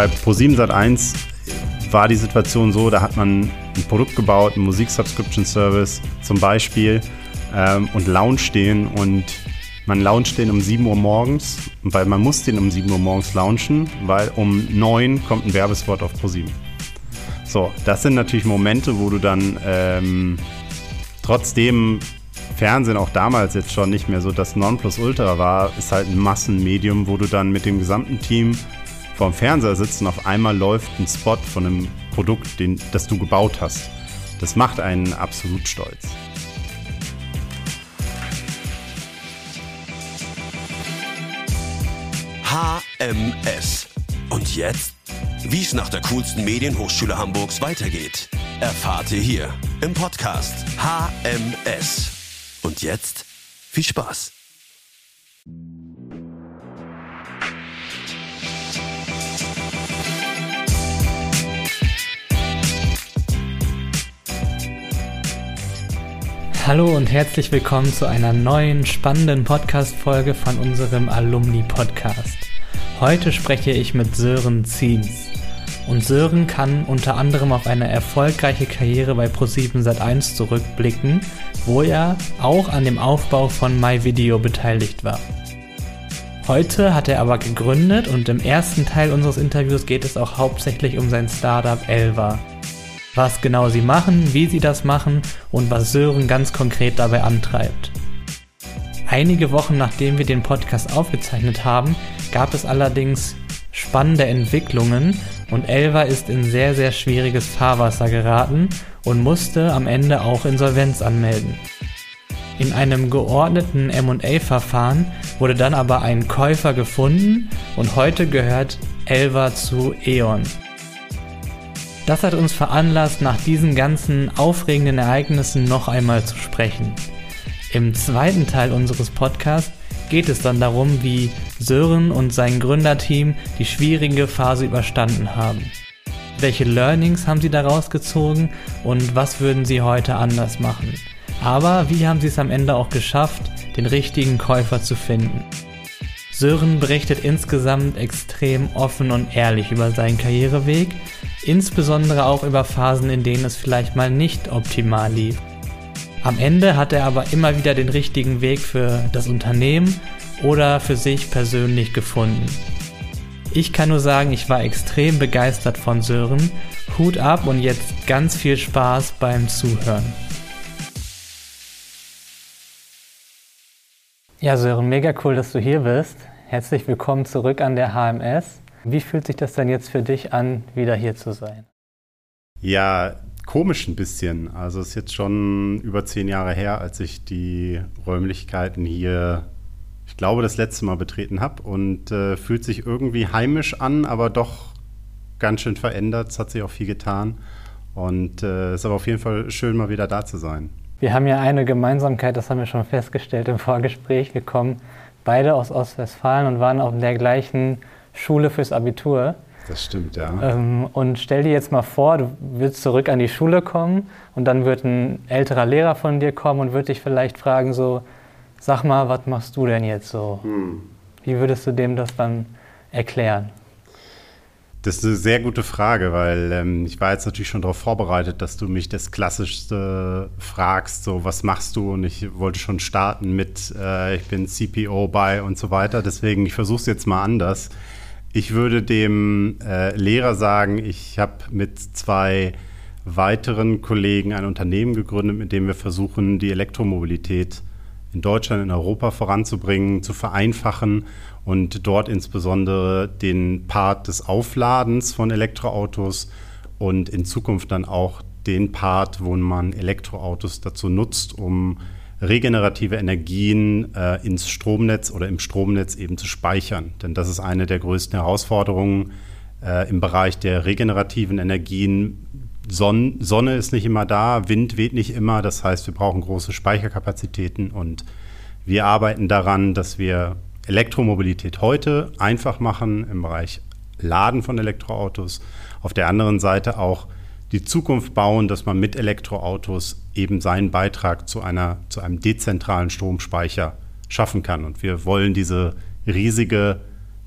bei Pro7 Sat1 war die Situation so, da hat man ein Produkt gebaut, einen Musik-Subscription-Service zum Beispiel ähm, und launcht den und man launcht den um 7 Uhr morgens, weil man muss den um 7 Uhr morgens launchen, weil um 9 kommt ein Werbespot auf Pro7. So, das sind natürlich Momente, wo du dann ähm, trotzdem Fernsehen auch damals jetzt schon nicht mehr so das Nonplusultra war, ist halt ein Massenmedium, wo du dann mit dem gesamten Team vorm Fernseher sitzt und auf einmal läuft ein Spot von einem Produkt, den, das du gebaut hast. Das macht einen absolut stolz. HMS. Und jetzt? Wie es nach der coolsten Medienhochschule Hamburgs weitergeht, erfahrt ihr hier im Podcast HMS. Und jetzt viel Spaß. Hallo und herzlich willkommen zu einer neuen spannenden Podcast-Folge von unserem Alumni-Podcast. Heute spreche ich mit Sören Ziens. Und Sören kann unter anderem auf eine erfolgreiche Karriere bei Pro7 Sat1 zurückblicken, wo er auch an dem Aufbau von MyVideo beteiligt war. Heute hat er aber gegründet und im ersten Teil unseres Interviews geht es auch hauptsächlich um sein Startup Elva. Was genau sie machen, wie sie das machen und was Sören ganz konkret dabei antreibt. Einige Wochen nachdem wir den Podcast aufgezeichnet haben, gab es allerdings spannende Entwicklungen und Elva ist in sehr, sehr schwieriges Fahrwasser geraten und musste am Ende auch Insolvenz anmelden. In einem geordneten MA-Verfahren wurde dann aber ein Käufer gefunden und heute gehört Elva zu E.ON. Das hat uns veranlasst, nach diesen ganzen aufregenden Ereignissen noch einmal zu sprechen. Im zweiten Teil unseres Podcasts geht es dann darum, wie Sören und sein Gründerteam die schwierige Phase überstanden haben. Welche Learnings haben sie daraus gezogen und was würden sie heute anders machen? Aber wie haben sie es am Ende auch geschafft, den richtigen Käufer zu finden? Sören berichtet insgesamt extrem offen und ehrlich über seinen Karriereweg, insbesondere auch über Phasen, in denen es vielleicht mal nicht optimal lief. Am Ende hat er aber immer wieder den richtigen Weg für das Unternehmen oder für sich persönlich gefunden. Ich kann nur sagen, ich war extrem begeistert von Sören. Hut ab und jetzt ganz viel Spaß beim Zuhören. Ja, Sören, mega cool, dass du hier bist. Herzlich willkommen zurück an der HMS. Wie fühlt sich das denn jetzt für dich an, wieder hier zu sein? Ja, komisch ein bisschen. Also es ist jetzt schon über zehn Jahre her, als ich die Räumlichkeiten hier, ich glaube, das letzte Mal betreten habe und äh, fühlt sich irgendwie heimisch an, aber doch ganz schön verändert. Es hat sich auch viel getan und es äh, ist aber auf jeden Fall schön, mal wieder da zu sein. Wir haben ja eine Gemeinsamkeit, das haben wir schon festgestellt im Vorgespräch. Wir kommen beide aus Ostwestfalen und waren auf der gleichen Schule fürs Abitur. Das stimmt, ja. Ähm, und stell dir jetzt mal vor, du würdest zurück an die Schule kommen und dann wird ein älterer Lehrer von dir kommen und wird dich vielleicht fragen, so, sag mal, was machst du denn jetzt so? Hm. Wie würdest du dem das dann erklären? Das ist eine sehr gute Frage, weil ähm, ich war jetzt natürlich schon darauf vorbereitet, dass du mich das Klassischste fragst, so was machst du? Und ich wollte schon starten mit, äh, ich bin CPO bei und so weiter. Deswegen, ich versuche es jetzt mal anders. Ich würde dem äh, Lehrer sagen, ich habe mit zwei weiteren Kollegen ein Unternehmen gegründet, mit dem wir versuchen, die Elektromobilität in Deutschland, in Europa voranzubringen, zu vereinfachen und dort insbesondere den Part des Aufladens von Elektroautos und in Zukunft dann auch den Part, wo man Elektroautos dazu nutzt, um regenerative Energien äh, ins Stromnetz oder im Stromnetz eben zu speichern. Denn das ist eine der größten Herausforderungen äh, im Bereich der regenerativen Energien. Son Sonne ist nicht immer da, Wind weht nicht immer. Das heißt, wir brauchen große Speicherkapazitäten und wir arbeiten daran, dass wir Elektromobilität heute einfach machen im Bereich Laden von Elektroautos. Auf der anderen Seite auch die Zukunft bauen, dass man mit Elektroautos eben seinen Beitrag zu, einer, zu einem dezentralen Stromspeicher schaffen kann. Und wir wollen diese riesige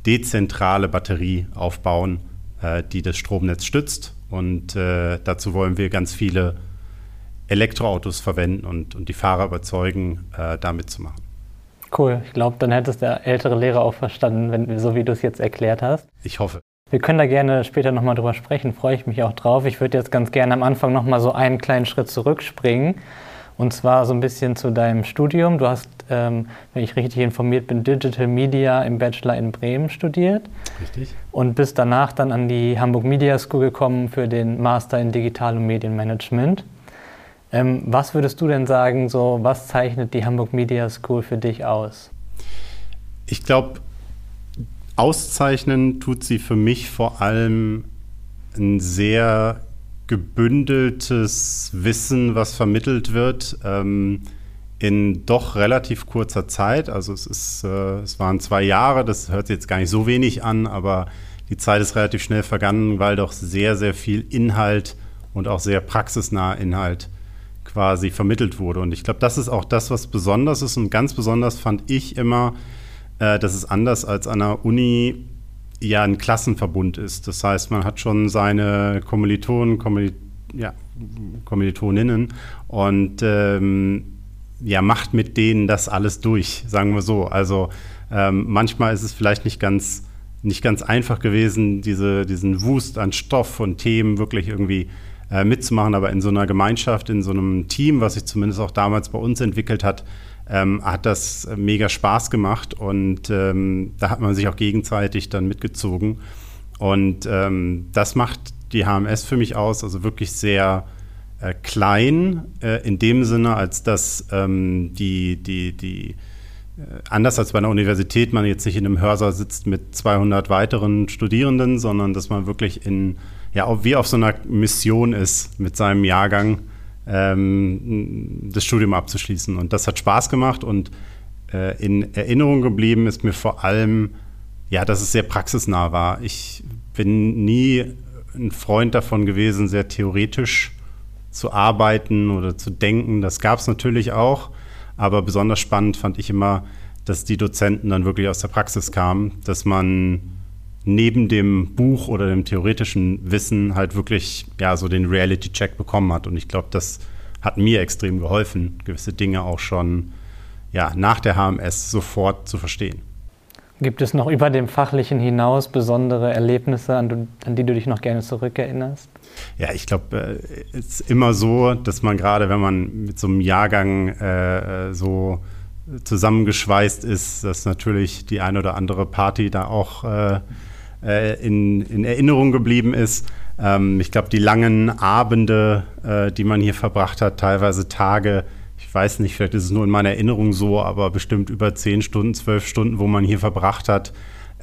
dezentrale Batterie aufbauen, äh, die das Stromnetz stützt. Und äh, dazu wollen wir ganz viele Elektroautos verwenden und, und die Fahrer überzeugen, äh, da mitzumachen. Cool. Ich glaube, dann hättest der ältere Lehrer auch verstanden, wenn, so wie du es jetzt erklärt hast. Ich hoffe. Wir können da gerne später nochmal drüber sprechen, freue ich mich auch drauf. Ich würde jetzt ganz gerne am Anfang nochmal so einen kleinen Schritt zurückspringen. Und zwar so ein bisschen zu deinem Studium. Du hast, ähm, wenn ich richtig informiert bin, Digital Media im Bachelor in Bremen studiert. Richtig. Und bist danach dann an die Hamburg Media School gekommen für den Master in Digital- und Medienmanagement. Ähm, was würdest du denn sagen, so, was zeichnet die Hamburg Media School für dich aus? Ich glaube, auszeichnen tut sie für mich vor allem ein sehr gebündeltes Wissen, was vermittelt wird, ähm, in doch relativ kurzer Zeit. Also es, ist, äh, es waren zwei Jahre, das hört sich jetzt gar nicht so wenig an, aber die Zeit ist relativ schnell vergangen, weil doch sehr, sehr viel Inhalt und auch sehr praxisnah Inhalt quasi vermittelt wurde. Und ich glaube, das ist auch das, was besonders ist. Und ganz besonders fand ich immer, äh, dass es anders als an der Uni ja ein Klassenverbund ist. Das heißt, man hat schon seine Kommilitonen, Kommil ja, Kommilitoninnen und ähm, ja, macht mit denen das alles durch, sagen wir so. Also ähm, manchmal ist es vielleicht nicht ganz, nicht ganz einfach gewesen, diese, diesen Wust an Stoff und Themen wirklich irgendwie äh, mitzumachen, aber in so einer Gemeinschaft, in so einem Team, was sich zumindest auch damals bei uns entwickelt hat, ähm, hat das mega Spaß gemacht und ähm, da hat man sich auch gegenseitig dann mitgezogen. Und ähm, das macht die HMS für mich aus, also wirklich sehr äh, klein äh, in dem Sinne, als dass ähm, die, die, die äh, anders als bei einer Universität man jetzt nicht in einem Hörsaal sitzt mit 200 weiteren Studierenden, sondern dass man wirklich in, ja, wie auf so einer Mission ist mit seinem Jahrgang ähm, das Studium abzuschließen. Und das hat Spaß gemacht und äh, in Erinnerung geblieben ist mir vor allem, ja, dass es sehr praxisnah war. Ich bin nie ein Freund davon gewesen, sehr theoretisch zu arbeiten oder zu denken. Das gab es natürlich auch, aber besonders spannend fand ich immer, dass die Dozenten dann wirklich aus der Praxis kamen, dass man neben dem Buch oder dem theoretischen Wissen halt wirklich ja so den Reality-Check bekommen hat. Und ich glaube, das hat mir extrem geholfen, gewisse Dinge auch schon ja, nach der HMS sofort zu verstehen. Gibt es noch über dem Fachlichen hinaus besondere Erlebnisse, an, an die du dich noch gerne zurückerinnerst? Ja, ich glaube, äh, es ist immer so, dass man gerade, wenn man mit so einem Jahrgang äh, so zusammengeschweißt ist, dass natürlich die eine oder andere Party da auch äh, äh, in, in Erinnerung geblieben ist. Ähm, ich glaube, die langen Abende, äh, die man hier verbracht hat, teilweise Tage, ich weiß nicht, vielleicht ist es nur in meiner Erinnerung so, aber bestimmt über zehn Stunden, zwölf Stunden, wo man hier verbracht hat,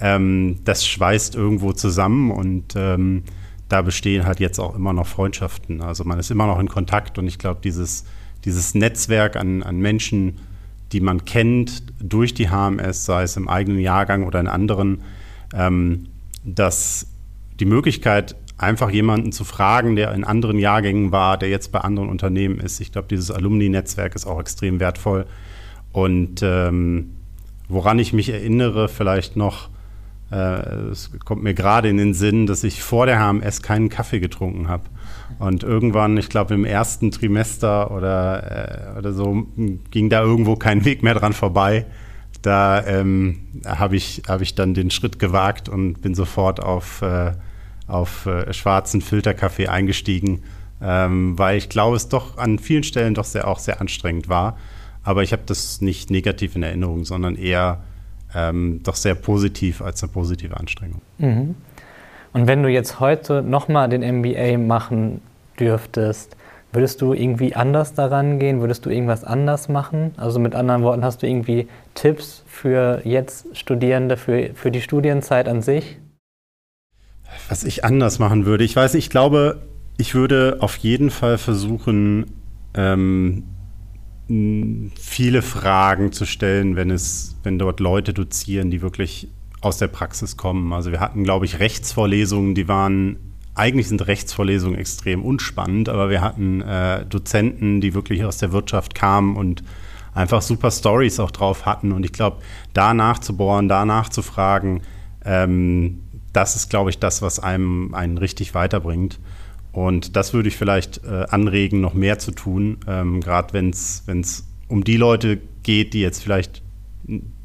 ähm, das schweißt irgendwo zusammen und ähm, da bestehen halt jetzt auch immer noch Freundschaften. Also man ist immer noch in Kontakt und ich glaube, dieses, dieses Netzwerk an, an Menschen, die man kennt durch die HMS, sei es im eigenen Jahrgang oder in anderen, ähm, dass die Möglichkeit, einfach jemanden zu fragen, der in anderen Jahrgängen war, der jetzt bei anderen Unternehmen ist, ich glaube, dieses Alumni-Netzwerk ist auch extrem wertvoll. Und ähm, woran ich mich erinnere, vielleicht noch, äh, es kommt mir gerade in den Sinn, dass ich vor der HMS keinen Kaffee getrunken habe. Und irgendwann, ich glaube im ersten Trimester oder, äh, oder so, ging da irgendwo kein Weg mehr dran vorbei da ähm, habe ich, hab ich dann den Schritt gewagt und bin sofort auf, äh, auf äh, schwarzen Filterkaffee eingestiegen, ähm, weil ich glaube, es doch an vielen Stellen doch sehr, auch sehr anstrengend war. Aber ich habe das nicht negativ in Erinnerung, sondern eher ähm, doch sehr positiv als eine positive Anstrengung. Mhm. Und wenn du jetzt heute nochmal den MBA machen dürftest, Würdest du irgendwie anders daran gehen? Würdest du irgendwas anders machen? Also mit anderen Worten, hast du irgendwie Tipps für jetzt Studierende, für, für die Studienzeit an sich? Was ich anders machen würde, ich weiß, ich glaube, ich würde auf jeden Fall versuchen, ähm, viele Fragen zu stellen, wenn es, wenn dort Leute dozieren, die wirklich aus der Praxis kommen. Also wir hatten, glaube ich, Rechtsvorlesungen, die waren eigentlich sind Rechtsvorlesungen extrem unspannend, aber wir hatten äh, Dozenten, die wirklich aus der Wirtschaft kamen und einfach super Stories auch drauf hatten. Und ich glaube, da nachzubohren, da nachzufragen, ähm, das ist, glaube ich, das, was einem einen richtig weiterbringt. Und das würde ich vielleicht äh, anregen, noch mehr zu tun, ähm, gerade wenn es um die Leute geht, die jetzt vielleicht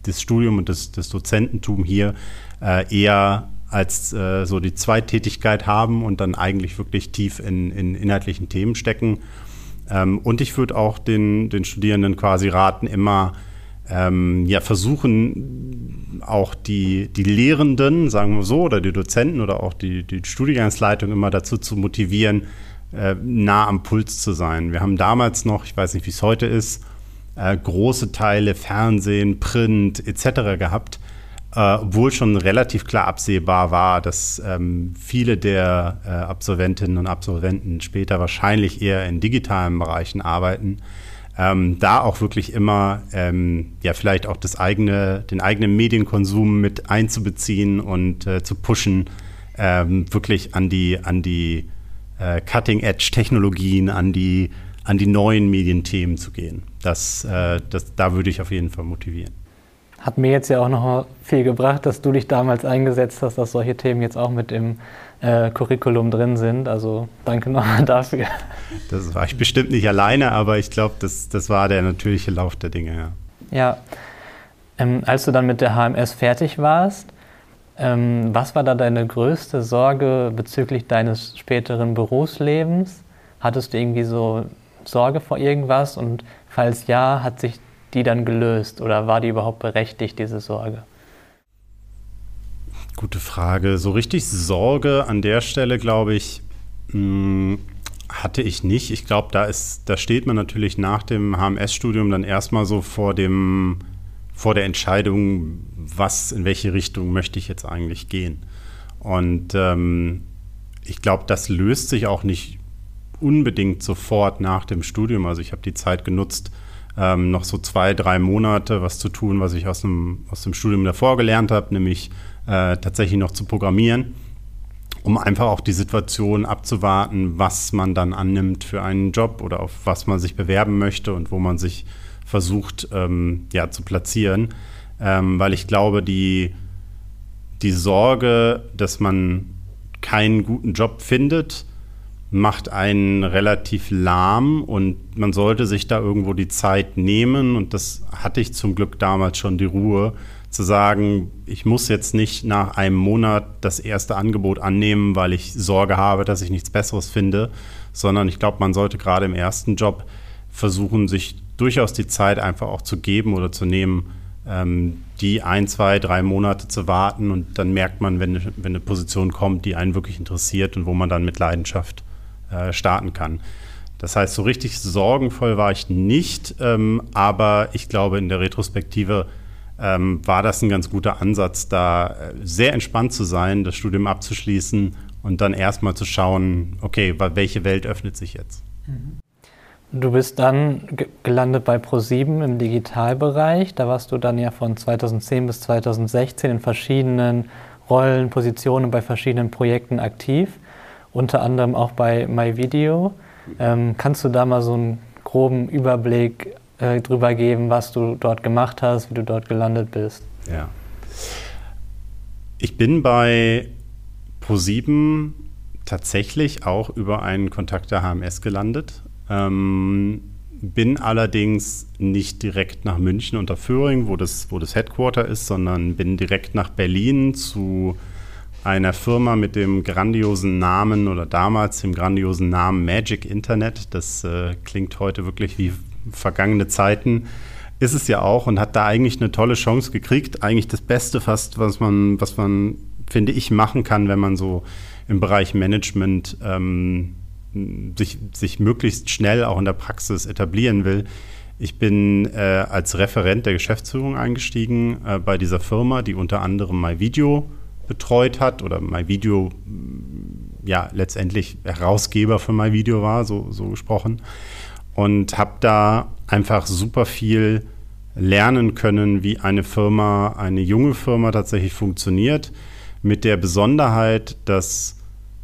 das Studium und das, das Dozententum hier äh, eher als äh, so die Zweitätigkeit haben und dann eigentlich wirklich tief in, in inhaltlichen Themen stecken. Ähm, und ich würde auch den, den Studierenden quasi raten, immer ähm, ja, versuchen, auch die, die Lehrenden, sagen wir so, oder die Dozenten oder auch die, die Studiengangsleitung immer dazu zu motivieren, äh, nah am Puls zu sein. Wir haben damals noch, ich weiß nicht, wie es heute ist, äh, große Teile Fernsehen, Print etc. gehabt, äh, obwohl schon relativ klar absehbar war, dass ähm, viele der äh, Absolventinnen und Absolventen später wahrscheinlich eher in digitalen Bereichen arbeiten. Ähm, da auch wirklich immer ähm, ja vielleicht auch das eigene, den eigenen Medienkonsum mit einzubeziehen und äh, zu pushen, ähm, wirklich an die, an die äh, Cutting-Edge-Technologien, an die, an die neuen Medienthemen zu gehen. Das, äh, das, da würde ich auf jeden Fall motivieren. Hat mir jetzt ja auch noch viel gebracht, dass du dich damals eingesetzt hast, dass solche Themen jetzt auch mit im äh, Curriculum drin sind. Also danke nochmal dafür. Das war ich bestimmt nicht alleine, aber ich glaube, das, das war der natürliche Lauf der Dinge, ja. Ja. Ähm, als du dann mit der HMS fertig warst, ähm, was war da deine größte Sorge bezüglich deines späteren Berufslebens? Hattest du irgendwie so Sorge vor irgendwas? Und falls ja, hat sich die dann gelöst oder war die überhaupt berechtigt, diese Sorge? Gute Frage. So richtig Sorge an der Stelle, glaube ich, hm, hatte ich nicht. Ich glaube, da da steht man natürlich nach dem HMS-Studium dann erstmal so vor dem, vor der Entscheidung, was, in welche Richtung möchte ich jetzt eigentlich gehen. Und ähm, ich glaube, das löst sich auch nicht unbedingt sofort nach dem Studium. Also ich habe die Zeit genutzt, ähm, noch so zwei, drei Monate was zu tun, was ich aus dem, aus dem Studium davor gelernt habe, nämlich äh, tatsächlich noch zu programmieren, um einfach auch die Situation abzuwarten, was man dann annimmt für einen Job oder auf was man sich bewerben möchte und wo man sich versucht ähm, ja, zu platzieren. Ähm, weil ich glaube, die, die Sorge, dass man keinen guten Job findet, macht einen relativ lahm und man sollte sich da irgendwo die Zeit nehmen und das hatte ich zum Glück damals schon die Ruhe zu sagen, ich muss jetzt nicht nach einem Monat das erste Angebot annehmen, weil ich Sorge habe, dass ich nichts Besseres finde, sondern ich glaube, man sollte gerade im ersten Job versuchen, sich durchaus die Zeit einfach auch zu geben oder zu nehmen, ähm, die ein, zwei, drei Monate zu warten und dann merkt man, wenn, wenn eine Position kommt, die einen wirklich interessiert und wo man dann mit Leidenschaft äh, starten kann. Das heißt, so richtig sorgenvoll war ich nicht, ähm, aber ich glaube, in der Retrospektive ähm, war das ein ganz guter Ansatz, da äh, sehr entspannt zu sein, das Studium abzuschließen und dann erstmal zu schauen, okay, welche Welt öffnet sich jetzt. Mhm. Du bist dann gelandet bei Pro7 im Digitalbereich. Da warst du dann ja von 2010 bis 2016 in verschiedenen Rollen, Positionen bei verschiedenen Projekten aktiv unter anderem auch bei MyVideo. Ähm, kannst du da mal so einen groben Überblick äh, drüber geben, was du dort gemacht hast, wie du dort gelandet bist? Ja. Ich bin bei Pro7 tatsächlich auch über einen Kontakt der HMS gelandet. Ähm, bin allerdings nicht direkt nach München unter Föhring, wo das, wo das Headquarter ist, sondern bin direkt nach Berlin zu einer Firma mit dem grandiosen Namen oder damals dem grandiosen Namen Magic Internet. Das äh, klingt heute wirklich wie vergangene Zeiten. Ist es ja auch und hat da eigentlich eine tolle Chance gekriegt. Eigentlich das Beste fast, was man, was man, finde ich, machen kann, wenn man so im Bereich Management ähm, sich, sich möglichst schnell auch in der Praxis etablieren will. Ich bin äh, als Referent der Geschäftsführung eingestiegen äh, bei dieser Firma, die unter anderem MyVideo betreut hat oder MyVideo ja letztendlich Herausgeber für MyVideo war, so, so gesprochen. Und habe da einfach super viel lernen können, wie eine Firma, eine junge Firma tatsächlich funktioniert, mit der Besonderheit, dass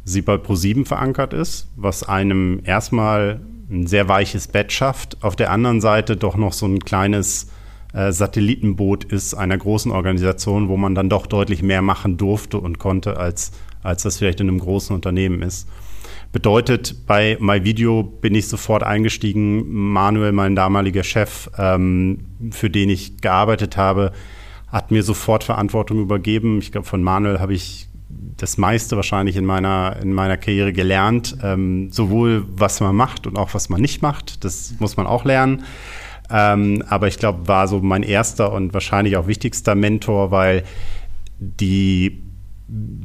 sie bei ProSieben verankert ist, was einem erstmal ein sehr weiches Bett schafft, auf der anderen Seite doch noch so ein kleines äh, Satellitenboot ist einer großen Organisation, wo man dann doch deutlich mehr machen durfte und konnte, als, als das vielleicht in einem großen Unternehmen ist. Bedeutet, bei MyVideo bin ich sofort eingestiegen. Manuel, mein damaliger Chef, ähm, für den ich gearbeitet habe, hat mir sofort Verantwortung übergeben. Ich glaube, von Manuel habe ich das meiste wahrscheinlich in meiner, in meiner Karriere gelernt. Ähm, sowohl was man macht und auch was man nicht macht. Das muss man auch lernen. Ähm, aber ich glaube, war so mein erster und wahrscheinlich auch wichtigster Mentor, weil die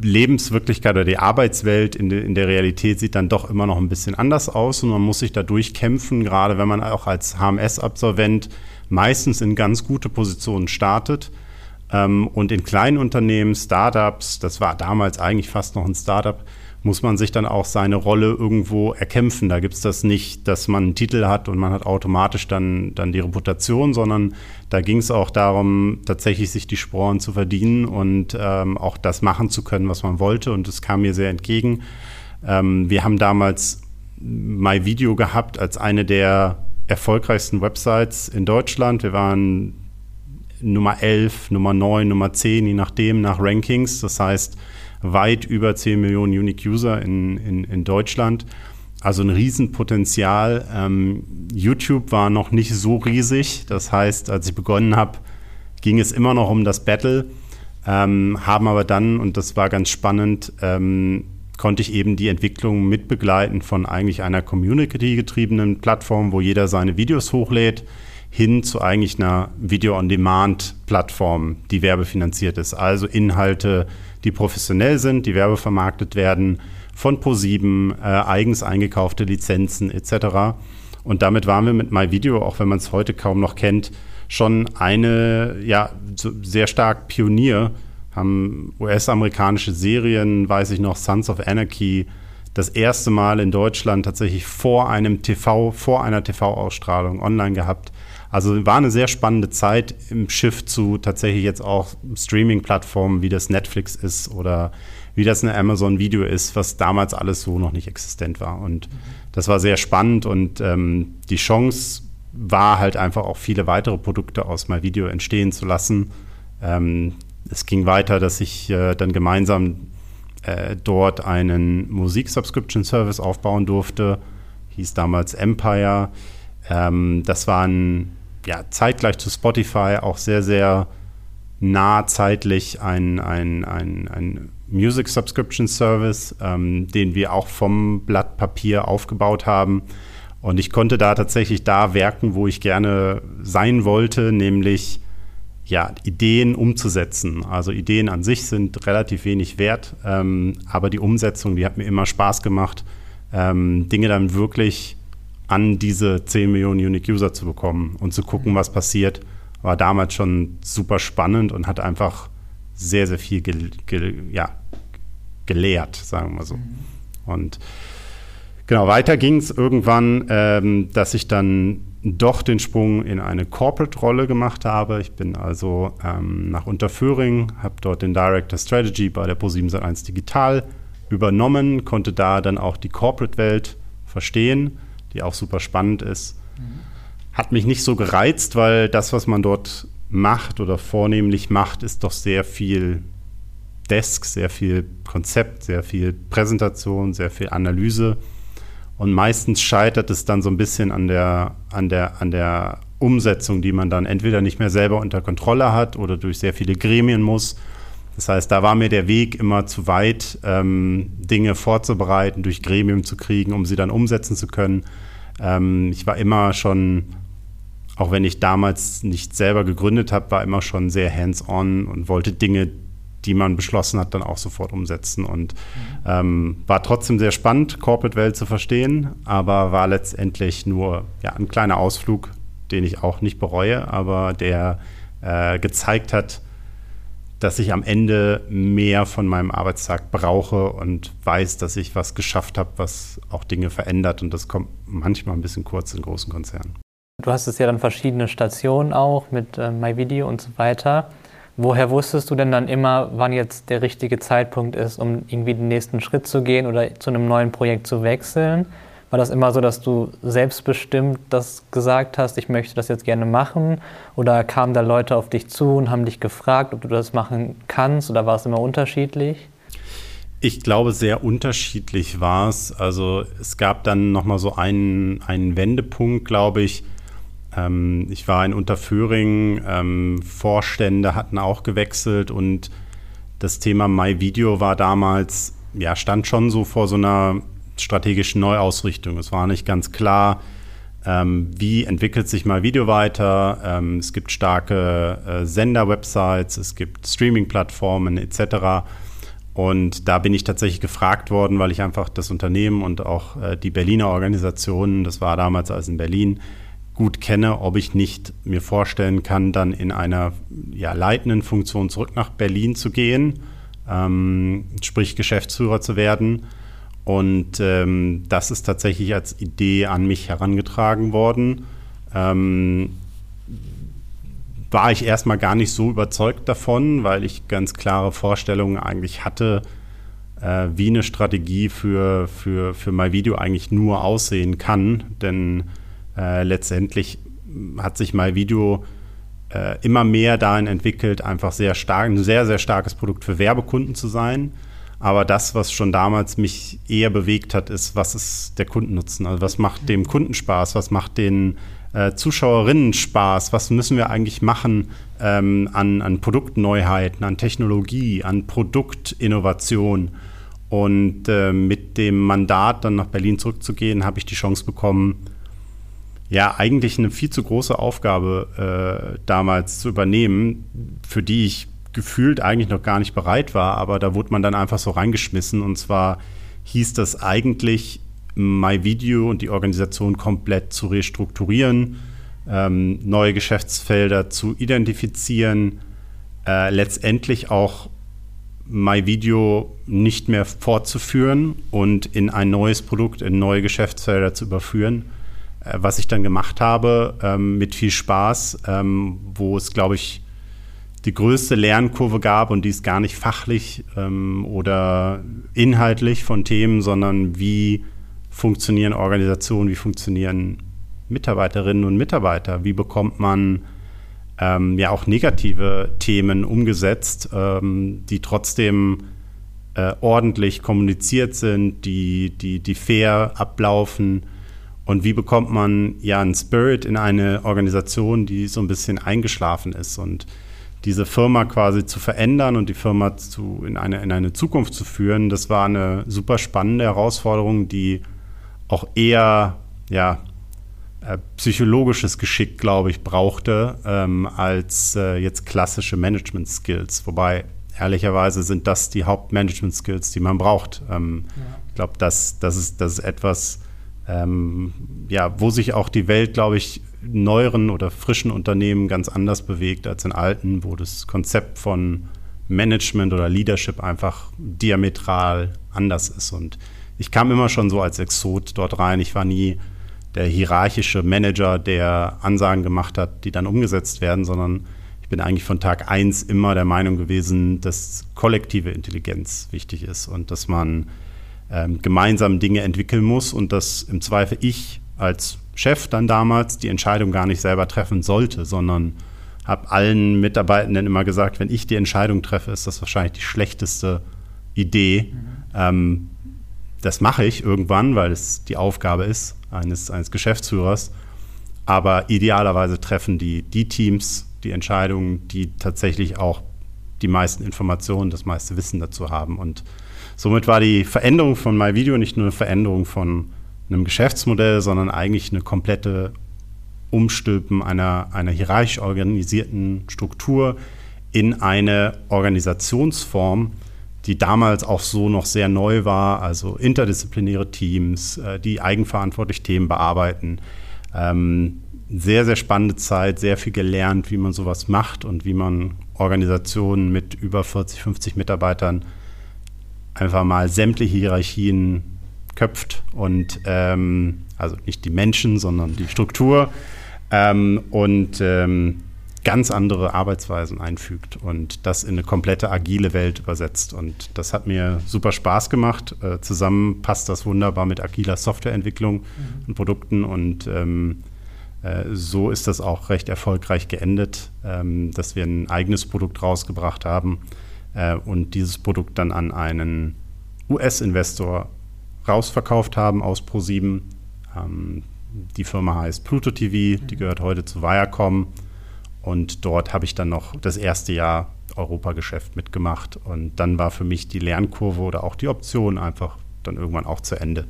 Lebenswirklichkeit oder die Arbeitswelt in, de, in, der Realität sieht dann doch immer noch ein bisschen anders aus und man muss sich da durchkämpfen, gerade wenn man auch als HMS-Absolvent meistens in ganz gute Positionen startet. Ähm, und in kleinen Unternehmen, Startups, das war damals eigentlich fast noch ein Startup, muss man sich dann auch seine Rolle irgendwo erkämpfen. Da gibt es das nicht, dass man einen Titel hat und man hat automatisch dann, dann die Reputation, sondern da ging es auch darum, tatsächlich sich die Sporen zu verdienen und ähm, auch das machen zu können, was man wollte. Und das kam mir sehr entgegen. Ähm, wir haben damals MyVideo gehabt als eine der erfolgreichsten Websites in Deutschland. Wir waren Nummer 11, Nummer 9, Nummer 10, je nachdem, nach Rankings. Das heißt, weit über 10 Millionen Unique User in, in, in Deutschland. Also ein Riesenpotenzial. Ähm, YouTube war noch nicht so riesig. Das heißt, als ich begonnen habe, ging es immer noch um das Battle. Ähm, haben aber dann, und das war ganz spannend, ähm, konnte ich eben die Entwicklung mitbegleiten von eigentlich einer community-getriebenen Plattform, wo jeder seine Videos hochlädt, hin zu eigentlich einer Video-on-Demand-Plattform, die werbefinanziert ist. Also Inhalte, die professionell sind, die werbevermarktet werden, von ProSieben, äh, eigens eingekaufte Lizenzen etc. Und damit waren wir mit MyVideo, auch wenn man es heute kaum noch kennt, schon eine, ja, so sehr stark Pionier, haben US-amerikanische Serien, weiß ich noch, Sons of Anarchy, das erste Mal in Deutschland tatsächlich vor einem TV, vor einer TV-Ausstrahlung online gehabt. Also war eine sehr spannende Zeit im Schiff zu tatsächlich jetzt auch Streaming-Plattformen, wie das Netflix ist oder wie das eine Amazon Video ist, was damals alles so noch nicht existent war. Und das war sehr spannend und ähm, die Chance war halt einfach auch viele weitere Produkte aus MyVideo entstehen zu lassen. Ähm, es ging weiter, dass ich äh, dann gemeinsam äh, dort einen Musik-Subscription-Service aufbauen durfte, hieß damals Empire. Ähm, das war ein ja, zeitgleich zu Spotify auch sehr, sehr nah zeitlich ein, ein, ein, ein Music Subscription Service, ähm, den wir auch vom Blatt Papier aufgebaut haben. Und ich konnte da tatsächlich da werken, wo ich gerne sein wollte, nämlich ja, Ideen umzusetzen. Also Ideen an sich sind relativ wenig wert, ähm, aber die Umsetzung, die hat mir immer Spaß gemacht, ähm, Dinge dann wirklich an diese 10 Millionen Unique User zu bekommen und zu gucken, was passiert, war damals schon super spannend und hat einfach sehr, sehr viel ge ge ja, gelehrt, sagen wir so. Mhm. Und genau, weiter ging es irgendwann, ähm, dass ich dann doch den Sprung in eine Corporate-Rolle gemacht habe. Ich bin also ähm, nach Unterföhring, habe dort den Director Strategy bei der Pro7 Digital übernommen, konnte da dann auch die Corporate-Welt verstehen die auch super spannend ist. Hat mich nicht so gereizt, weil das, was man dort macht oder vornehmlich macht, ist doch sehr viel Desk, sehr viel Konzept, sehr viel Präsentation, sehr viel Analyse. Und meistens scheitert es dann so ein bisschen an der, an der, an der Umsetzung, die man dann entweder nicht mehr selber unter Kontrolle hat oder durch sehr viele Gremien muss. Das heißt, da war mir der Weg immer zu weit, ähm, Dinge vorzubereiten, durch Gremium zu kriegen, um sie dann umsetzen zu können. Ähm, ich war immer schon, auch wenn ich damals nicht selber gegründet habe, war immer schon sehr hands-on und wollte Dinge, die man beschlossen hat, dann auch sofort umsetzen. Und mhm. ähm, war trotzdem sehr spannend, Corporate-Welt zu verstehen, aber war letztendlich nur ja, ein kleiner Ausflug, den ich auch nicht bereue, aber der äh, gezeigt hat, dass ich am Ende mehr von meinem Arbeitstag brauche und weiß, dass ich was geschafft habe, was auch Dinge verändert. Und das kommt manchmal ein bisschen kurz in großen Konzernen. Du hast es ja dann verschiedene Stationen auch mit äh, MyVideo und so weiter. Woher wusstest du denn dann immer, wann jetzt der richtige Zeitpunkt ist, um irgendwie den nächsten Schritt zu gehen oder zu einem neuen Projekt zu wechseln? War das immer so, dass du selbstbestimmt das gesagt hast, ich möchte das jetzt gerne machen? Oder kamen da Leute auf dich zu und haben dich gefragt, ob du das machen kannst? Oder war es immer unterschiedlich? Ich glaube, sehr unterschiedlich war es. Also es gab dann nochmal so einen, einen Wendepunkt, glaube ich. Ähm, ich war in Unterföhring, ähm, Vorstände hatten auch gewechselt und das Thema MyVideo war damals, ja, stand schon so vor so einer strategischen Neuausrichtung. Es war nicht ganz klar, ähm, wie entwickelt sich MyVideo weiter. Ähm, es gibt starke äh, Sender-Websites, es gibt Streaming-Plattformen etc. Und da bin ich tatsächlich gefragt worden, weil ich einfach das Unternehmen und auch äh, die Berliner Organisationen, das war damals als in Berlin, gut kenne, ob ich nicht mir vorstellen kann, dann in einer ja, leitenden Funktion zurück nach Berlin zu gehen, ähm, sprich Geschäftsführer zu werden. Und ähm, das ist tatsächlich als Idee an mich herangetragen worden. Ähm, war ich erstmal gar nicht so überzeugt davon, weil ich ganz klare Vorstellungen eigentlich hatte, äh, wie eine Strategie für, für, für MyVideo eigentlich nur aussehen kann. Denn äh, letztendlich hat sich MyVideo äh, immer mehr dahin entwickelt, einfach sehr stark, ein sehr, sehr starkes Produkt für Werbekunden zu sein. Aber das, was schon damals mich eher bewegt hat, ist, was ist der Kundennutzen? Also was macht dem Kunden Spaß? Was macht den äh, Zuschauerinnen Spaß? Was müssen wir eigentlich machen ähm, an, an Produktneuheiten, an Technologie, an Produktinnovation? Und äh, mit dem Mandat, dann nach Berlin zurückzugehen, habe ich die Chance bekommen, ja, eigentlich eine viel zu große Aufgabe äh, damals zu übernehmen, für die ich gefühlt eigentlich noch gar nicht bereit war, aber da wurde man dann einfach so reingeschmissen. Und zwar hieß das eigentlich, MyVideo und die Organisation komplett zu restrukturieren, ähm, neue Geschäftsfelder zu identifizieren, äh, letztendlich auch MyVideo nicht mehr fortzuführen und in ein neues Produkt, in neue Geschäftsfelder zu überführen. Äh, was ich dann gemacht habe, ähm, mit viel Spaß, ähm, wo es, glaube ich, die größte Lernkurve gab und die ist gar nicht fachlich ähm, oder inhaltlich von Themen, sondern wie funktionieren Organisationen, wie funktionieren Mitarbeiterinnen und Mitarbeiter, wie bekommt man ähm, ja auch negative Themen umgesetzt, ähm, die trotzdem äh, ordentlich kommuniziert sind, die, die, die fair ablaufen. Und wie bekommt man ja einen Spirit in eine Organisation, die so ein bisschen eingeschlafen ist und diese Firma quasi zu verändern und die Firma zu, in, eine, in eine Zukunft zu führen, das war eine super spannende Herausforderung, die auch eher ja, äh, psychologisches Geschick, glaube ich, brauchte, ähm, als äh, jetzt klassische Management-Skills. Wobei, ehrlicherweise sind das die Hauptmanagement-Skills, die man braucht. Ähm, ja. Ich glaube, das, das, ist, das ist etwas, ähm, ja, wo sich auch die Welt, glaube ich, neueren oder frischen Unternehmen ganz anders bewegt als in alten, wo das Konzept von Management oder Leadership einfach diametral anders ist. Und ich kam immer schon so als Exot dort rein. Ich war nie der hierarchische Manager, der Ansagen gemacht hat, die dann umgesetzt werden, sondern ich bin eigentlich von Tag eins immer der Meinung gewesen, dass kollektive Intelligenz wichtig ist und dass man ähm, gemeinsam Dinge entwickeln muss und dass im Zweifel ich als Chef dann damals die Entscheidung gar nicht selber treffen sollte, sondern habe allen Mitarbeitenden immer gesagt, wenn ich die Entscheidung treffe, ist das wahrscheinlich die schlechteste Idee. Mhm. Ähm, das mache ich irgendwann, weil es die Aufgabe ist eines, eines Geschäftsführers. Aber idealerweise treffen die, die Teams die Entscheidungen, die tatsächlich auch die meisten Informationen, das meiste Wissen dazu haben. Und somit war die Veränderung von MyVideo nicht nur eine Veränderung von einem Geschäftsmodell, sondern eigentlich eine komplette Umstülpen einer, einer hierarchisch organisierten Struktur in eine Organisationsform, die damals auch so noch sehr neu war, also interdisziplinäre Teams, äh, die eigenverantwortlich Themen bearbeiten. Ähm, sehr, sehr spannende Zeit, sehr viel gelernt, wie man sowas macht und wie man Organisationen mit über 40, 50 Mitarbeitern einfach mal sämtliche Hierarchien köpft und ähm, also nicht die Menschen, sondern die Struktur. Ähm, und ähm, ganz andere Arbeitsweisen einfügt und das in eine komplette agile Welt übersetzt. Und das hat mir super Spaß gemacht. Äh, zusammen passt das wunderbar mit agiler Softwareentwicklung mhm. und Produkten und ähm, äh, so ist das auch recht erfolgreich geendet, ähm, dass wir ein eigenes Produkt rausgebracht haben äh, und dieses Produkt dann an einen US-Investor rausverkauft haben aus Pro7. Ähm, die Firma heißt Pluto TV, die mhm. gehört heute zu Viacom. Und dort habe ich dann noch das erste Jahr Europageschäft mitgemacht. Und dann war für mich die Lernkurve oder auch die Option einfach dann irgendwann auch zu Ende.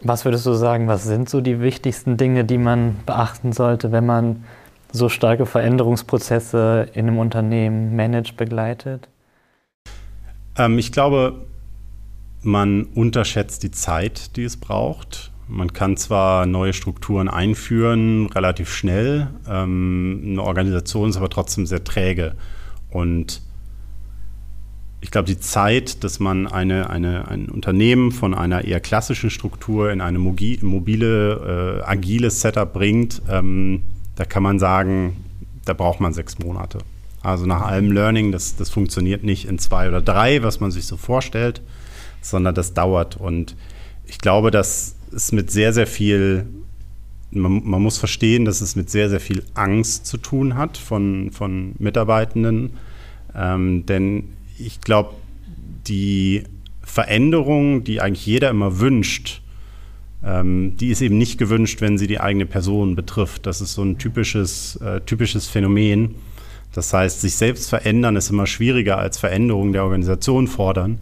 Was würdest du sagen, was sind so die wichtigsten Dinge, die man beachten sollte, wenn man so starke Veränderungsprozesse in einem Unternehmen managt, begleitet? Ähm, ich glaube, man unterschätzt die Zeit, die es braucht. Man kann zwar neue Strukturen einführen, relativ schnell, ähm, eine Organisation ist aber trotzdem sehr träge. Und ich glaube, die Zeit, dass man eine, eine, ein Unternehmen von einer eher klassischen Struktur in eine mobile, äh, agile Setup bringt, ähm, da kann man sagen, da braucht man sechs Monate. Also nach allem Learning, das, das funktioniert nicht in zwei oder drei, was man sich so vorstellt, sondern das dauert. Und ich glaube, dass es mit sehr, sehr viel, man, man, muss verstehen, dass es mit sehr, sehr viel Angst zu tun hat von, von Mitarbeitenden. Ähm, denn ich glaube, die Veränderung, die eigentlich jeder immer wünscht, ähm, die ist eben nicht gewünscht, wenn sie die eigene Person betrifft. Das ist so ein typisches, äh, typisches Phänomen. Das heißt, sich selbst verändern ist immer schwieriger als Veränderung der Organisation fordern.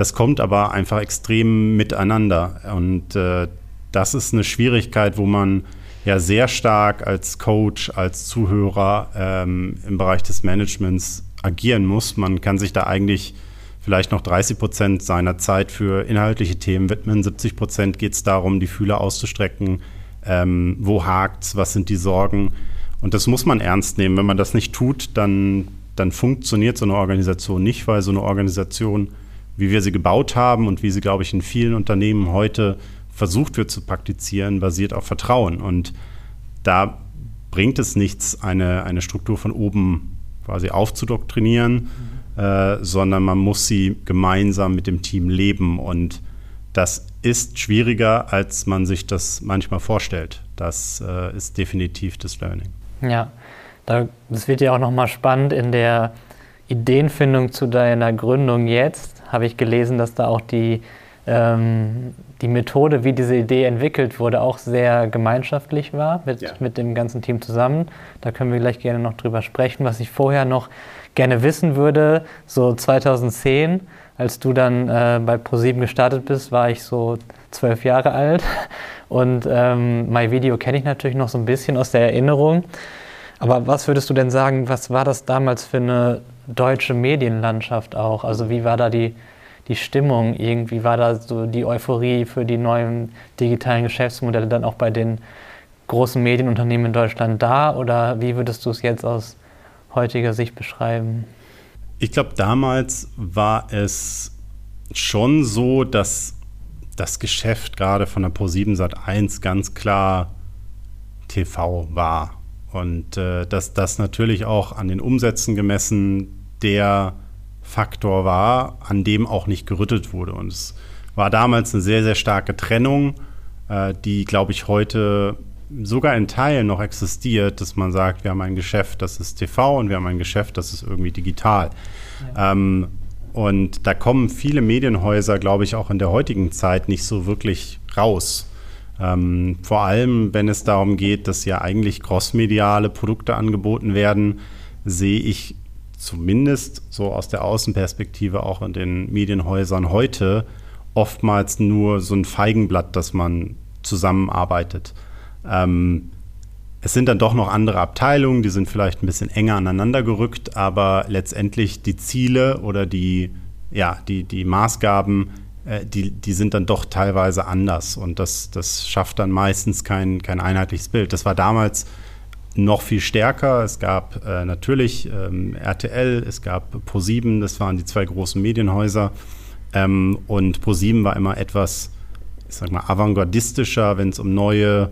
Das kommt aber einfach extrem miteinander. Und äh, das ist eine Schwierigkeit, wo man ja sehr stark als Coach, als Zuhörer ähm, im Bereich des Managements agieren muss. Man kann sich da eigentlich vielleicht noch 30 Prozent seiner Zeit für inhaltliche Themen widmen. 70 Prozent geht es darum, die Fühler auszustrecken. Ähm, wo hakt's? Was sind die Sorgen? Und das muss man ernst nehmen. Wenn man das nicht tut, dann, dann funktioniert so eine Organisation nicht, weil so eine Organisation, wie wir sie gebaut haben und wie sie, glaube ich, in vielen Unternehmen heute versucht wird zu praktizieren, basiert auf Vertrauen. Und da bringt es nichts, eine, eine Struktur von oben quasi aufzudoktrinieren, mhm. äh, sondern man muss sie gemeinsam mit dem Team leben. Und das ist schwieriger, als man sich das manchmal vorstellt. Das äh, ist definitiv das Learning. Ja, da, das wird ja auch nochmal spannend in der Ideenfindung zu deiner Gründung jetzt. Habe ich gelesen, dass da auch die ähm, die Methode, wie diese Idee entwickelt wurde, auch sehr gemeinschaftlich war mit, ja. mit dem ganzen Team zusammen. Da können wir gleich gerne noch drüber sprechen. Was ich vorher noch gerne wissen würde, so 2010, als du dann äh, bei ProSieben gestartet bist, war ich so zwölf Jahre alt. Und ähm, MyVideo kenne ich natürlich noch so ein bisschen aus der Erinnerung. Aber was würdest du denn sagen, was war das damals für eine deutsche Medienlandschaft auch? Also wie war da die die Stimmung irgendwie? War da so die Euphorie für die neuen digitalen Geschäftsmodelle dann auch bei den großen Medienunternehmen in Deutschland da? Oder wie würdest du es jetzt aus heutiger Sicht beschreiben? Ich glaube, damals war es schon so, dass das Geschäft gerade von der Pro7 Sat 1 ganz klar TV war. Und äh, dass das natürlich auch an den Umsätzen gemessen der Faktor war, an dem auch nicht gerüttelt wurde. Und es war damals eine sehr, sehr starke Trennung, äh, die, glaube ich, heute sogar in Teilen noch existiert, dass man sagt, wir haben ein Geschäft, das ist TV und wir haben ein Geschäft, das ist irgendwie digital. Ja. Ähm, und da kommen viele Medienhäuser, glaube ich, auch in der heutigen Zeit nicht so wirklich raus. Ähm, vor allem, wenn es darum geht, dass ja eigentlich crossmediale Produkte angeboten werden, sehe ich zumindest so aus der Außenperspektive auch in den Medienhäusern heute oftmals nur so ein Feigenblatt, dass man zusammenarbeitet. Ähm, es sind dann doch noch andere Abteilungen, die sind vielleicht ein bisschen enger aneinander gerückt, aber letztendlich die Ziele oder die, ja, die, die Maßgaben, die, die sind dann doch teilweise anders und das, das schafft dann meistens kein, kein einheitliches Bild. Das war damals noch viel stärker. Es gab äh, natürlich ähm, RTL, es gab Pro7, das waren die zwei großen Medienhäuser. Ähm, und Pro7 war immer etwas, ich sag mal, avantgardistischer, wenn es um neue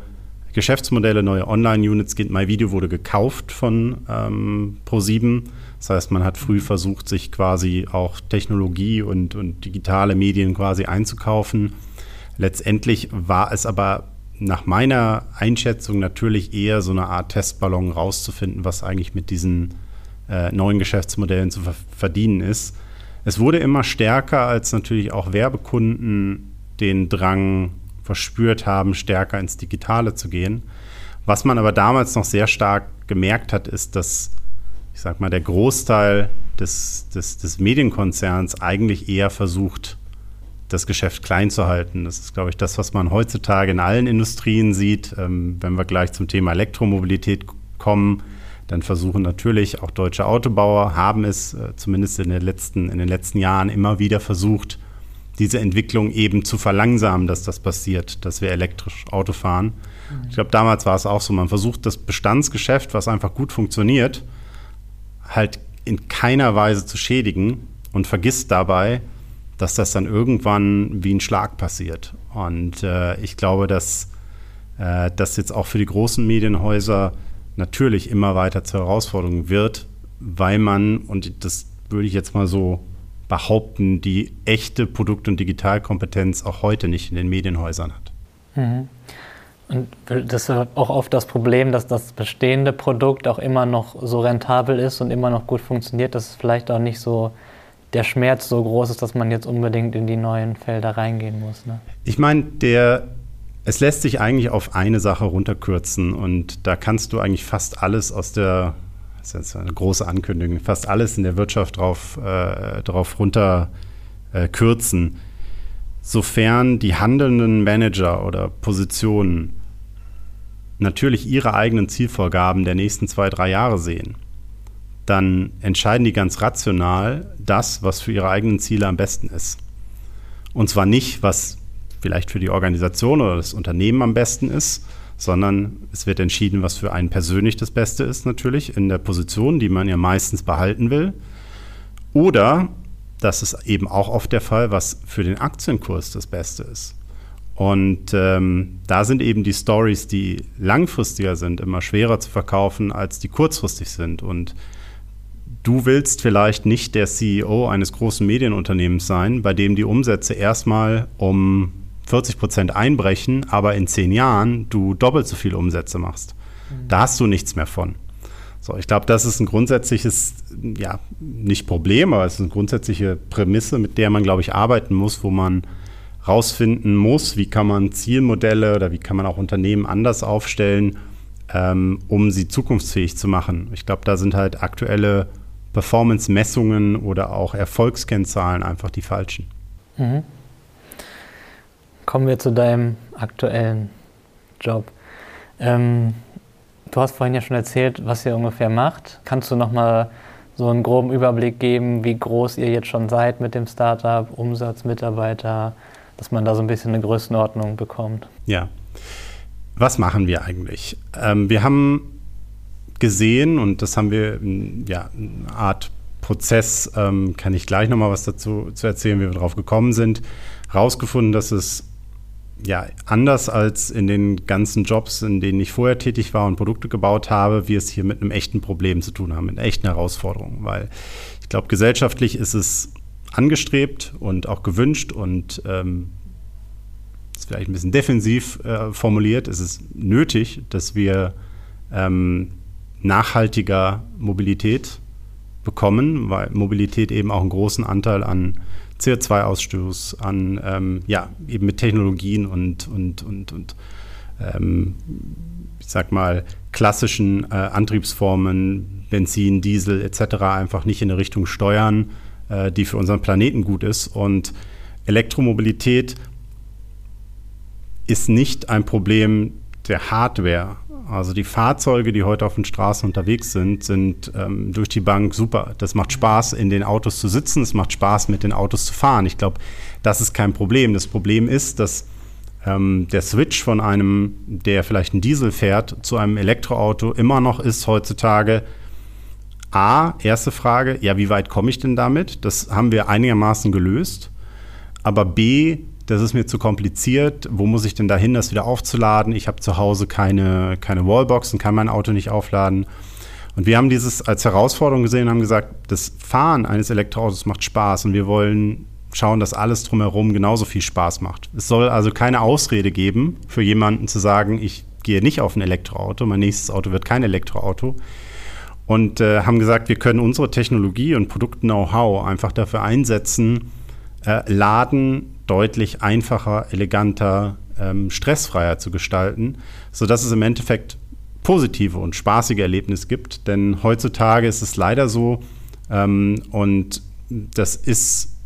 Geschäftsmodelle, neue Online-Units gibt. MyVideo wurde gekauft von ähm, Pro7. Das heißt, man hat früh versucht, sich quasi auch Technologie und, und digitale Medien quasi einzukaufen. Letztendlich war es aber nach meiner Einschätzung natürlich eher so eine Art Testballon rauszufinden, was eigentlich mit diesen äh, neuen Geschäftsmodellen zu ver verdienen ist. Es wurde immer stärker, als natürlich auch Werbekunden den Drang verspürt haben, stärker ins Digitale zu gehen. Was man aber damals noch sehr stark gemerkt hat, ist, dass, ich sag mal, der Großteil des, des, des Medienkonzerns eigentlich eher versucht, das Geschäft klein zu halten. Das ist, glaube ich, das, was man heutzutage in allen Industrien sieht. Ähm, wenn wir gleich zum Thema Elektromobilität kommen, dann versuchen natürlich auch deutsche Autobauer, haben es äh, zumindest in den, letzten, in den letzten Jahren immer wieder versucht, diese Entwicklung eben zu verlangsamen, dass das passiert, dass wir elektrisch Auto fahren. Ich glaube, damals war es auch so, man versucht das Bestandsgeschäft, was einfach gut funktioniert, halt in keiner Weise zu schädigen und vergisst dabei, dass das dann irgendwann wie ein Schlag passiert. Und äh, ich glaube, dass äh, das jetzt auch für die großen Medienhäuser natürlich immer weiter zur Herausforderung wird, weil man, und das würde ich jetzt mal so behaupten, die echte Produkt- und Digitalkompetenz auch heute nicht in den Medienhäusern hat. Mhm. Und das ist auch oft das Problem, dass das bestehende Produkt auch immer noch so rentabel ist und immer noch gut funktioniert, dass es vielleicht auch nicht so der Schmerz so groß ist, dass man jetzt unbedingt in die neuen Felder reingehen muss. Ne? Ich meine, der es lässt sich eigentlich auf eine Sache runterkürzen und da kannst du eigentlich fast alles aus der das ist jetzt eine große Ankündigung, fast alles in der Wirtschaft drauf, äh, drauf runter äh. Sofern die handelnden Manager oder Positionen natürlich ihre eigenen Zielvorgaben der nächsten zwei, drei Jahre sehen, dann entscheiden die ganz rational das, was für ihre eigenen Ziele am besten ist. Und zwar nicht, was vielleicht für die Organisation oder das Unternehmen am besten ist, sondern es wird entschieden, was für einen persönlich das Beste ist, natürlich, in der Position, die man ja meistens behalten will. Oder, das ist eben auch oft der Fall, was für den Aktienkurs das Beste ist. Und ähm, da sind eben die Stories, die langfristiger sind, immer schwerer zu verkaufen, als die kurzfristig sind. Und du willst vielleicht nicht der CEO eines großen Medienunternehmens sein, bei dem die Umsätze erstmal um 40 Prozent einbrechen, aber in zehn Jahren du doppelt so viele Umsätze machst. Mhm. Da hast du nichts mehr von. So, ich glaube, das ist ein grundsätzliches, ja, nicht Problem, aber es ist eine grundsätzliche Prämisse, mit der man, glaube ich, arbeiten muss, wo man rausfinden muss, wie kann man Zielmodelle oder wie kann man auch Unternehmen anders aufstellen, ähm, um sie zukunftsfähig zu machen. Ich glaube, da sind halt aktuelle Performance-Messungen oder auch Erfolgskennzahlen einfach die falschen. Mhm. Kommen wir zu deinem aktuellen Job. Ähm, du hast vorhin ja schon erzählt, was ihr ungefähr macht. Kannst du noch mal so einen groben Überblick geben, wie groß ihr jetzt schon seid mit dem Startup, Umsatz, Mitarbeiter, dass man da so ein bisschen eine Größenordnung bekommt? Ja. Was machen wir eigentlich? Ähm, wir haben gesehen, und das haben wir, ja, eine Art Prozess, ähm, kann ich gleich noch mal was dazu zu erzählen, wie wir darauf gekommen sind, herausgefunden, dass es ja, anders als in den ganzen Jobs, in denen ich vorher tätig war und Produkte gebaut habe, wir es hier mit einem echten Problem zu tun haben, mit echten Herausforderungen. Weil ich glaube, gesellschaftlich ist es angestrebt und auch gewünscht und ähm, ist vielleicht ein bisschen defensiv äh, formuliert, ist es nötig, dass wir ähm, nachhaltiger Mobilität bekommen, weil Mobilität eben auch einen großen Anteil an CO2-Ausstoß, an ähm, ja, eben mit Technologien und, und, und, und ähm, ich sag mal, klassischen äh, Antriebsformen, Benzin, Diesel etc. einfach nicht in eine Richtung steuern, äh, die für unseren Planeten gut ist. Und Elektromobilität ist nicht ein Problem der Hardware, also die Fahrzeuge, die heute auf den Straßen unterwegs sind, sind ähm, durch die Bank super. Das macht Spaß, in den Autos zu sitzen. Es macht Spaß, mit den Autos zu fahren. Ich glaube, das ist kein Problem. Das Problem ist, dass ähm, der Switch von einem, der vielleicht einen Diesel fährt, zu einem Elektroauto immer noch ist heutzutage A, erste Frage, ja, wie weit komme ich denn damit? Das haben wir einigermaßen gelöst. Aber B, das ist mir zu kompliziert, wo muss ich denn dahin, das wieder aufzuladen? Ich habe zu Hause keine, keine Wallbox und kann mein Auto nicht aufladen. Und wir haben dieses als Herausforderung gesehen und haben gesagt, das Fahren eines Elektroautos macht Spaß und wir wollen schauen, dass alles drumherum genauso viel Spaß macht. Es soll also keine Ausrede geben für jemanden zu sagen, ich gehe nicht auf ein Elektroauto, mein nächstes Auto wird kein Elektroauto. Und äh, haben gesagt, wir können unsere Technologie und Produkt-Know-how einfach dafür einsetzen, äh, Laden deutlich einfacher, eleganter, ähm, stressfreier zu gestalten, sodass es im Endeffekt positive und spaßige Erlebnisse gibt. Denn heutzutage ist es leider so, ähm, und das ist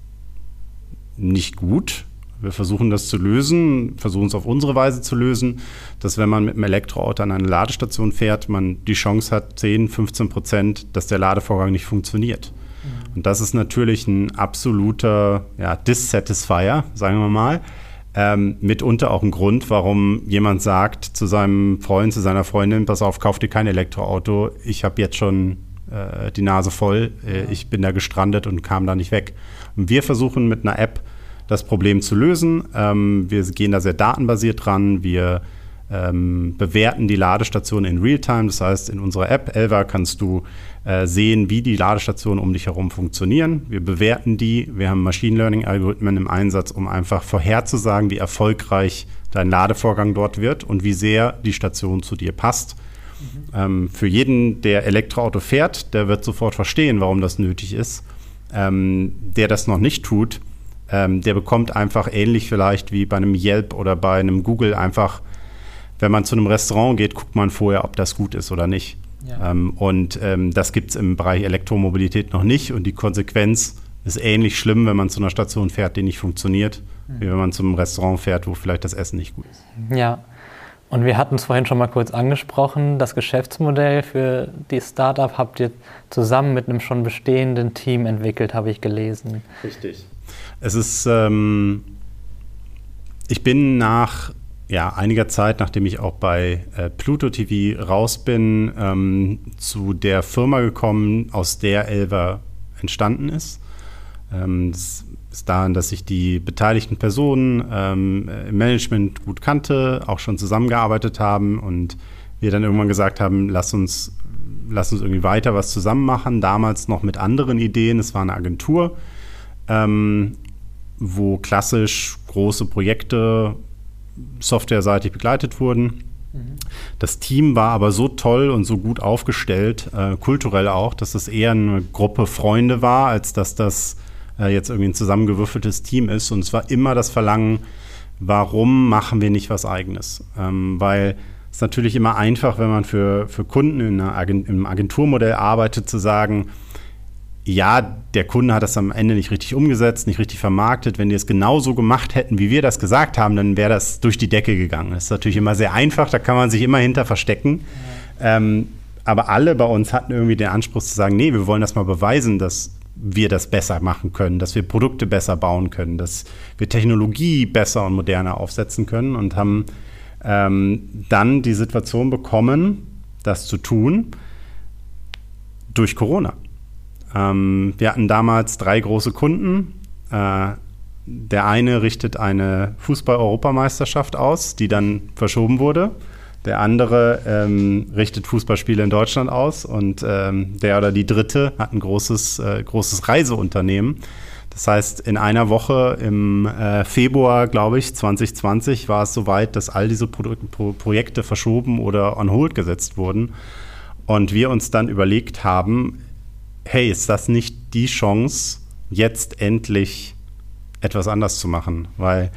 nicht gut. Wir versuchen das zu lösen, versuchen es auf unsere Weise zu lösen, dass wenn man mit einem Elektroauto an eine Ladestation fährt, man die Chance hat, 10, 15 Prozent, dass der Ladevorgang nicht funktioniert. Mhm. Und das ist natürlich ein absoluter ja, Dissatisfier, sagen wir mal. Ähm, mitunter auch ein Grund, warum jemand sagt zu seinem Freund, zu seiner Freundin, pass auf, kauf dir kein Elektroauto, ich habe jetzt schon äh, die Nase voll, äh, ich bin da gestrandet und kam da nicht weg. Und wir versuchen mit einer App das Problem zu lösen. Ähm, wir gehen da sehr datenbasiert dran. Wir ähm, bewerten die Ladestation in Realtime. Das heißt, in unserer App Elva kannst du äh, sehen, wie die Ladestationen um dich herum funktionieren. Wir bewerten die. Wir haben Machine Learning-Algorithmen im Einsatz, um einfach vorherzusagen, wie erfolgreich dein Ladevorgang dort wird und wie sehr die Station zu dir passt. Mhm. Ähm, für jeden, der Elektroauto fährt, der wird sofort verstehen, warum das nötig ist. Ähm, der das noch nicht tut, ähm, der bekommt einfach ähnlich vielleicht wie bei einem Yelp oder bei einem Google einfach, wenn man zu einem Restaurant geht, guckt man vorher, ob das gut ist oder nicht. Ja. Ähm, und ähm, das gibt es im Bereich Elektromobilität noch nicht. Und die Konsequenz ist ähnlich schlimm, wenn man zu einer Station fährt, die nicht funktioniert, mhm. wie wenn man zum Restaurant fährt, wo vielleicht das Essen nicht gut ist. Ja. Und wir hatten es vorhin schon mal kurz angesprochen, das Geschäftsmodell für die Startup habt ihr zusammen mit einem schon bestehenden Team entwickelt, habe ich gelesen. Richtig. Es ist, ähm, ich bin nach ja, einiger Zeit, nachdem ich auch bei äh, Pluto TV raus bin, ähm, zu der Firma gekommen, aus der Elva entstanden ist. Ähm, das ist daran, dass ich die beteiligten Personen ähm, im Management gut kannte, auch schon zusammengearbeitet haben und wir dann irgendwann gesagt haben, lass uns, lass uns irgendwie weiter was zusammen machen. Damals noch mit anderen Ideen. Es war eine Agentur. Ähm, wo klassisch große Projekte softwareseitig begleitet wurden. Das Team war aber so toll und so gut aufgestellt, äh, kulturell auch, dass es eher eine Gruppe Freunde war, als dass das äh, jetzt irgendwie ein zusammengewürfeltes Team ist. Und es war immer das Verlangen, warum machen wir nicht was Eigenes? Ähm, weil es natürlich immer einfach, wenn man für, für Kunden in Agent, im Agenturmodell arbeitet, zu sagen, ja, der Kunde hat das am Ende nicht richtig umgesetzt, nicht richtig vermarktet. Wenn die es genauso gemacht hätten, wie wir das gesagt haben, dann wäre das durch die Decke gegangen. Das ist natürlich immer sehr einfach, da kann man sich immer hinter verstecken. Ähm, aber alle bei uns hatten irgendwie den Anspruch zu sagen, nee, wir wollen das mal beweisen, dass wir das besser machen können, dass wir Produkte besser bauen können, dass wir Technologie besser und moderner aufsetzen können und haben ähm, dann die Situation bekommen, das zu tun durch Corona. Ähm, wir hatten damals drei große Kunden. Äh, der eine richtet eine Fußball-Europameisterschaft aus, die dann verschoben wurde. Der andere ähm, richtet Fußballspiele in Deutschland aus und ähm, der oder die dritte hat ein großes, äh, großes Reiseunternehmen. Das heißt, in einer Woche im äh, Februar, glaube ich, 2020 war es soweit, dass all diese Pro Pro Projekte verschoben oder on hold gesetzt wurden. Und wir uns dann überlegt haben, hey, ist das nicht die Chance, jetzt endlich etwas anders zu machen? Weil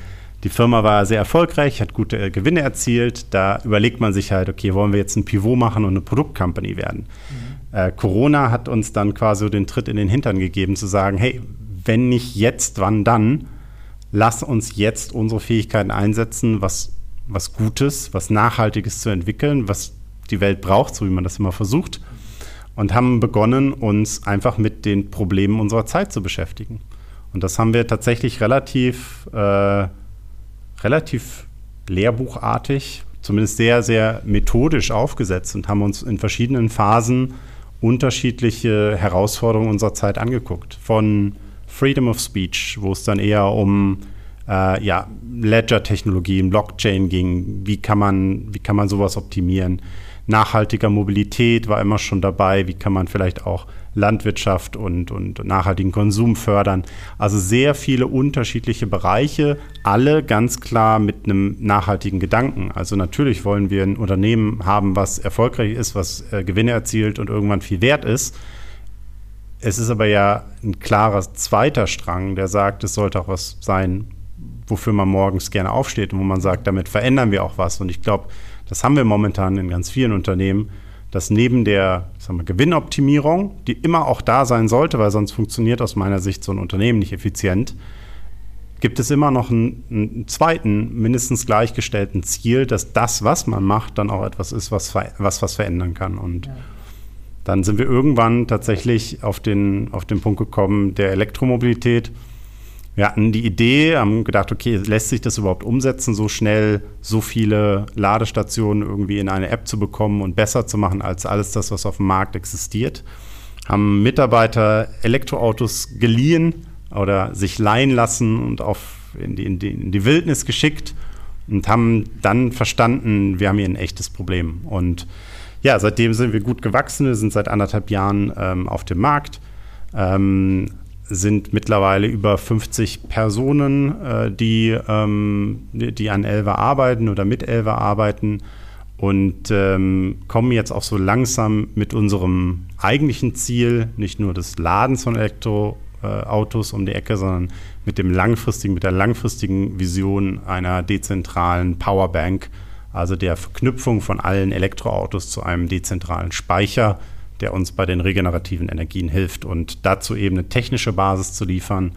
die Firma war sehr erfolgreich, hat gute äh, Gewinne erzielt. Da überlegt man sich halt, okay, wollen wir jetzt ein Pivot machen und eine Produktcompany werden? Mhm. Äh, Corona hat uns dann quasi den Tritt in den Hintern gegeben, zu sagen, hey, wenn nicht jetzt, wann dann? Lass uns jetzt unsere Fähigkeiten einsetzen, was, was Gutes, was Nachhaltiges zu entwickeln, was die Welt braucht, so wie man das immer versucht und haben begonnen, uns einfach mit den Problemen unserer Zeit zu beschäftigen. Und das haben wir tatsächlich relativ, äh, relativ lehrbuchartig, zumindest sehr, sehr methodisch aufgesetzt und haben uns in verschiedenen Phasen unterschiedliche Herausforderungen unserer Zeit angeguckt. Von Freedom of Speech, wo es dann eher um äh, ja, Ledger-Technologien, Blockchain ging, wie kann man, wie kann man sowas optimieren? Nachhaltiger Mobilität war immer schon dabei, wie kann man vielleicht auch Landwirtschaft und, und nachhaltigen Konsum fördern. Also sehr viele unterschiedliche Bereiche, alle ganz klar mit einem nachhaltigen Gedanken. Also natürlich wollen wir ein Unternehmen haben, was erfolgreich ist, was äh, Gewinne erzielt und irgendwann viel wert ist. Es ist aber ja ein klarer zweiter Strang, der sagt, es sollte auch was sein, wofür man morgens gerne aufsteht und wo man sagt, damit verändern wir auch was. Und ich glaube, das haben wir momentan in ganz vielen Unternehmen, dass neben der wir, Gewinnoptimierung, die immer auch da sein sollte, weil sonst funktioniert aus meiner Sicht so ein Unternehmen nicht effizient, gibt es immer noch einen, einen, zweiten, mindestens gleichgestellten Ziel, dass das, was man macht, dann auch etwas ist, was was, was verändern kann. Und ja. dann sind wir irgendwann tatsächlich auf den, auf den Punkt gekommen der Elektromobilität wir hatten die Idee, haben gedacht, okay, lässt sich das überhaupt umsetzen, so schnell so viele Ladestationen irgendwie in eine App zu bekommen und besser zu machen als alles das, was auf dem Markt existiert. Haben Mitarbeiter Elektroautos geliehen oder sich leihen lassen und auf in die, in die, in die Wildnis geschickt und haben dann verstanden, wir haben hier ein echtes Problem. Und ja, seitdem sind wir gut gewachsen. Wir sind seit anderthalb Jahren ähm, auf dem Markt. Ähm, sind mittlerweile über 50 Personen, äh, die, ähm, die an Elva arbeiten oder mit Elva arbeiten und ähm, kommen jetzt auch so langsam mit unserem eigentlichen Ziel, nicht nur des Ladens von Elektroautos um die Ecke, sondern mit dem langfristigen, mit der langfristigen Vision einer dezentralen Powerbank, also der Verknüpfung von allen Elektroautos zu einem dezentralen Speicher, der uns bei den regenerativen Energien hilft und dazu eben eine technische Basis zu liefern.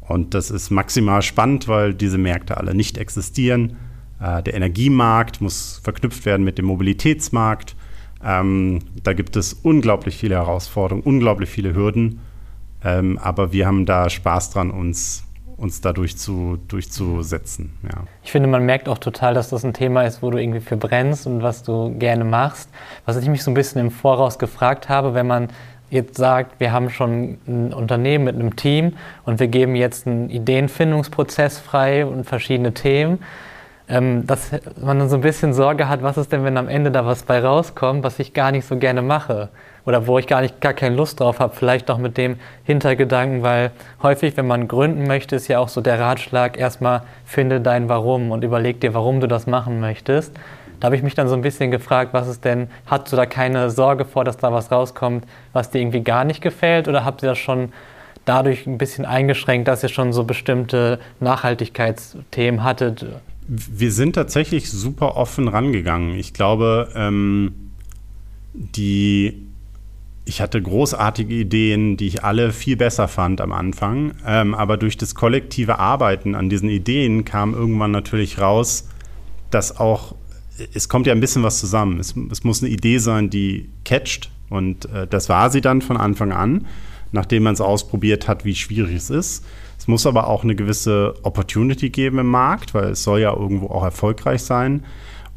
Und das ist maximal spannend, weil diese Märkte alle nicht existieren. Äh, der Energiemarkt muss verknüpft werden mit dem Mobilitätsmarkt. Ähm, da gibt es unglaublich viele Herausforderungen, unglaublich viele Hürden. Ähm, aber wir haben da Spaß dran, uns uns dadurch zu, durchzusetzen. Ja. Ich finde, man merkt auch total, dass das ein Thema ist, wo du irgendwie für brennst und was du gerne machst. Was ich mich so ein bisschen im Voraus gefragt habe, wenn man jetzt sagt, wir haben schon ein Unternehmen mit einem Team und wir geben jetzt einen Ideenfindungsprozess frei und verschiedene Themen, ähm, dass man dann so ein bisschen Sorge hat, was ist denn, wenn am Ende da was bei rauskommt, was ich gar nicht so gerne mache oder wo ich gar nicht gar keine Lust drauf habe, vielleicht auch mit dem Hintergedanken, weil häufig, wenn man gründen möchte, ist ja auch so der Ratschlag, erstmal finde dein Warum und überleg dir, warum du das machen möchtest. Da habe ich mich dann so ein bisschen gefragt, was ist denn, hast du da keine Sorge vor, dass da was rauskommt, was dir irgendwie gar nicht gefällt oder habt ihr das schon dadurch ein bisschen eingeschränkt, dass ihr schon so bestimmte Nachhaltigkeitsthemen hattet? Wir sind tatsächlich super offen rangegangen. Ich glaube, ähm, die ich hatte großartige Ideen, die ich alle viel besser fand am Anfang. Ähm, aber durch das kollektive Arbeiten an diesen Ideen kam irgendwann natürlich raus, dass auch, es kommt ja ein bisschen was zusammen. Es, es muss eine Idee sein, die catcht. Und äh, das war sie dann von Anfang an, nachdem man es ausprobiert hat, wie schwierig es ist. Es muss aber auch eine gewisse Opportunity geben im Markt, weil es soll ja irgendwo auch erfolgreich sein.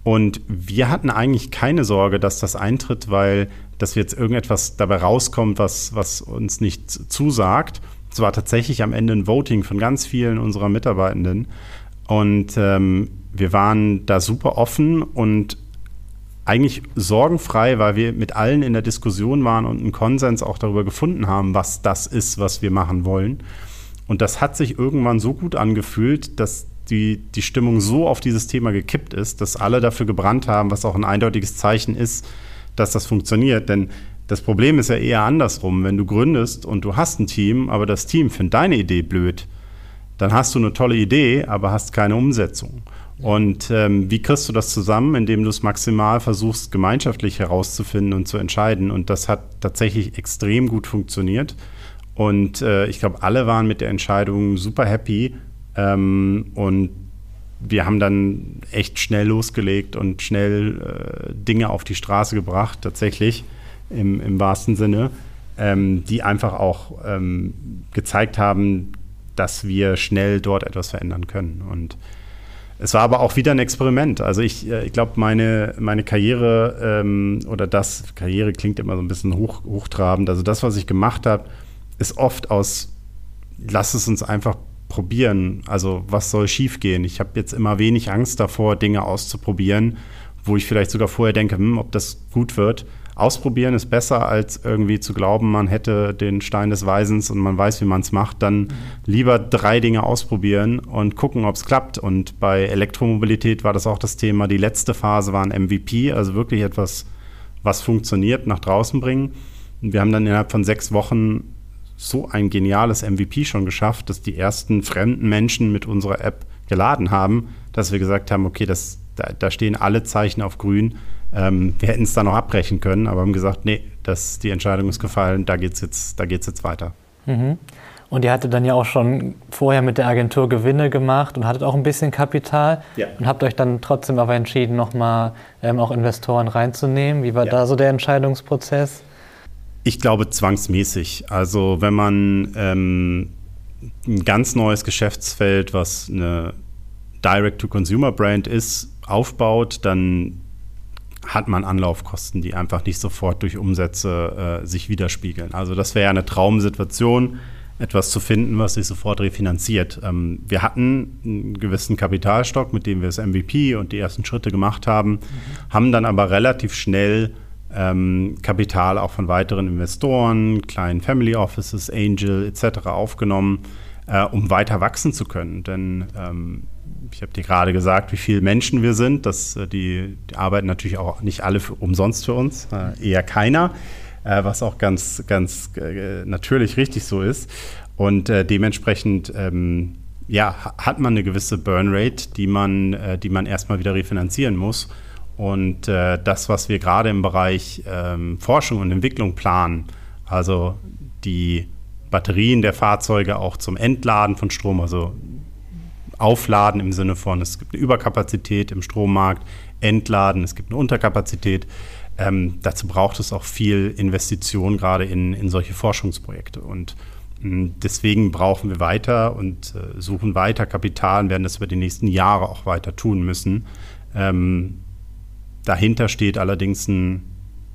Und wir hatten eigentlich keine Sorge, dass das eintritt, weil dass jetzt irgendetwas dabei rauskommt, was, was uns nicht zusagt. Es war tatsächlich am Ende ein Voting von ganz vielen unserer Mitarbeitenden. Und ähm, wir waren da super offen und eigentlich sorgenfrei, weil wir mit allen in der Diskussion waren und einen Konsens auch darüber gefunden haben, was das ist, was wir machen wollen. Und das hat sich irgendwann so gut angefühlt, dass die, die Stimmung so auf dieses Thema gekippt ist, dass alle dafür gebrannt haben, was auch ein eindeutiges Zeichen ist, dass das funktioniert. Denn das Problem ist ja eher andersrum. Wenn du gründest und du hast ein Team, aber das Team findet deine Idee blöd, dann hast du eine tolle Idee, aber hast keine Umsetzung. Und ähm, wie kriegst du das zusammen, indem du es maximal versuchst, gemeinschaftlich herauszufinden und zu entscheiden? Und das hat tatsächlich extrem gut funktioniert. Und äh, ich glaube, alle waren mit der Entscheidung super happy. Ähm, und wir haben dann echt schnell losgelegt und schnell äh, Dinge auf die Straße gebracht, tatsächlich im, im wahrsten Sinne, ähm, die einfach auch ähm, gezeigt haben, dass wir schnell dort etwas verändern können. Und es war aber auch wieder ein Experiment. Also ich, äh, ich glaube, meine, meine Karriere ähm, oder das, Karriere klingt immer so ein bisschen hoch, hochtrabend, also das, was ich gemacht habe, ist oft aus, lass es uns einfach probieren. Also was soll schiefgehen? Ich habe jetzt immer wenig Angst davor, Dinge auszuprobieren, wo ich vielleicht sogar vorher denke, hm, ob das gut wird. Ausprobieren ist besser, als irgendwie zu glauben, man hätte den Stein des Weisens und man weiß, wie man es macht. Dann mhm. lieber drei Dinge ausprobieren und gucken, ob es klappt. Und bei Elektromobilität war das auch das Thema. Die letzte Phase war ein MVP, also wirklich etwas, was funktioniert, nach draußen bringen. Und wir haben dann innerhalb von sechs Wochen so ein geniales MVP schon geschafft, dass die ersten fremden Menschen mit unserer App geladen haben, dass wir gesagt haben, okay, das, da, da stehen alle Zeichen auf grün. Ähm, wir hätten es dann noch abbrechen können, aber haben gesagt, nee, das, die Entscheidung ist gefallen, da geht es jetzt, jetzt weiter. Mhm. Und ihr hattet dann ja auch schon vorher mit der Agentur Gewinne gemacht und hattet auch ein bisschen Kapital ja. und habt euch dann trotzdem aber entschieden, nochmal ähm, auch Investoren reinzunehmen. Wie war ja. da so der Entscheidungsprozess? Ich glaube zwangsmäßig. Also wenn man ähm, ein ganz neues Geschäftsfeld, was eine Direct-to-Consumer-Brand ist, aufbaut, dann hat man Anlaufkosten, die einfach nicht sofort durch Umsätze äh, sich widerspiegeln. Also das wäre ja eine Traumsituation, etwas zu finden, was sich sofort refinanziert. Ähm, wir hatten einen gewissen Kapitalstock, mit dem wir das MVP und die ersten Schritte gemacht haben, mhm. haben dann aber relativ schnell ähm, Kapital auch von weiteren Investoren, kleinen Family Offices, Angel etc. aufgenommen, äh, um weiter wachsen zu können. Denn ähm, ich habe dir gerade gesagt, wie viele Menschen wir sind. Das, äh, die, die arbeiten natürlich auch nicht alle für, umsonst für uns, äh, eher keiner, äh, was auch ganz, ganz äh, natürlich richtig so ist. Und äh, dementsprechend ähm, ja, hat man eine gewisse Burnrate, die man, die man erstmal wieder refinanzieren muss. Und äh, das, was wir gerade im Bereich ähm, Forschung und Entwicklung planen, also die Batterien der Fahrzeuge auch zum Entladen von Strom, also aufladen im Sinne von, es gibt eine Überkapazität im Strommarkt, entladen, es gibt eine Unterkapazität. Ähm, dazu braucht es auch viel Investition gerade in, in solche Forschungsprojekte. Und deswegen brauchen wir weiter und äh, suchen weiter Kapital und werden das über die nächsten Jahre auch weiter tun müssen. Ähm, Dahinter steht allerdings ein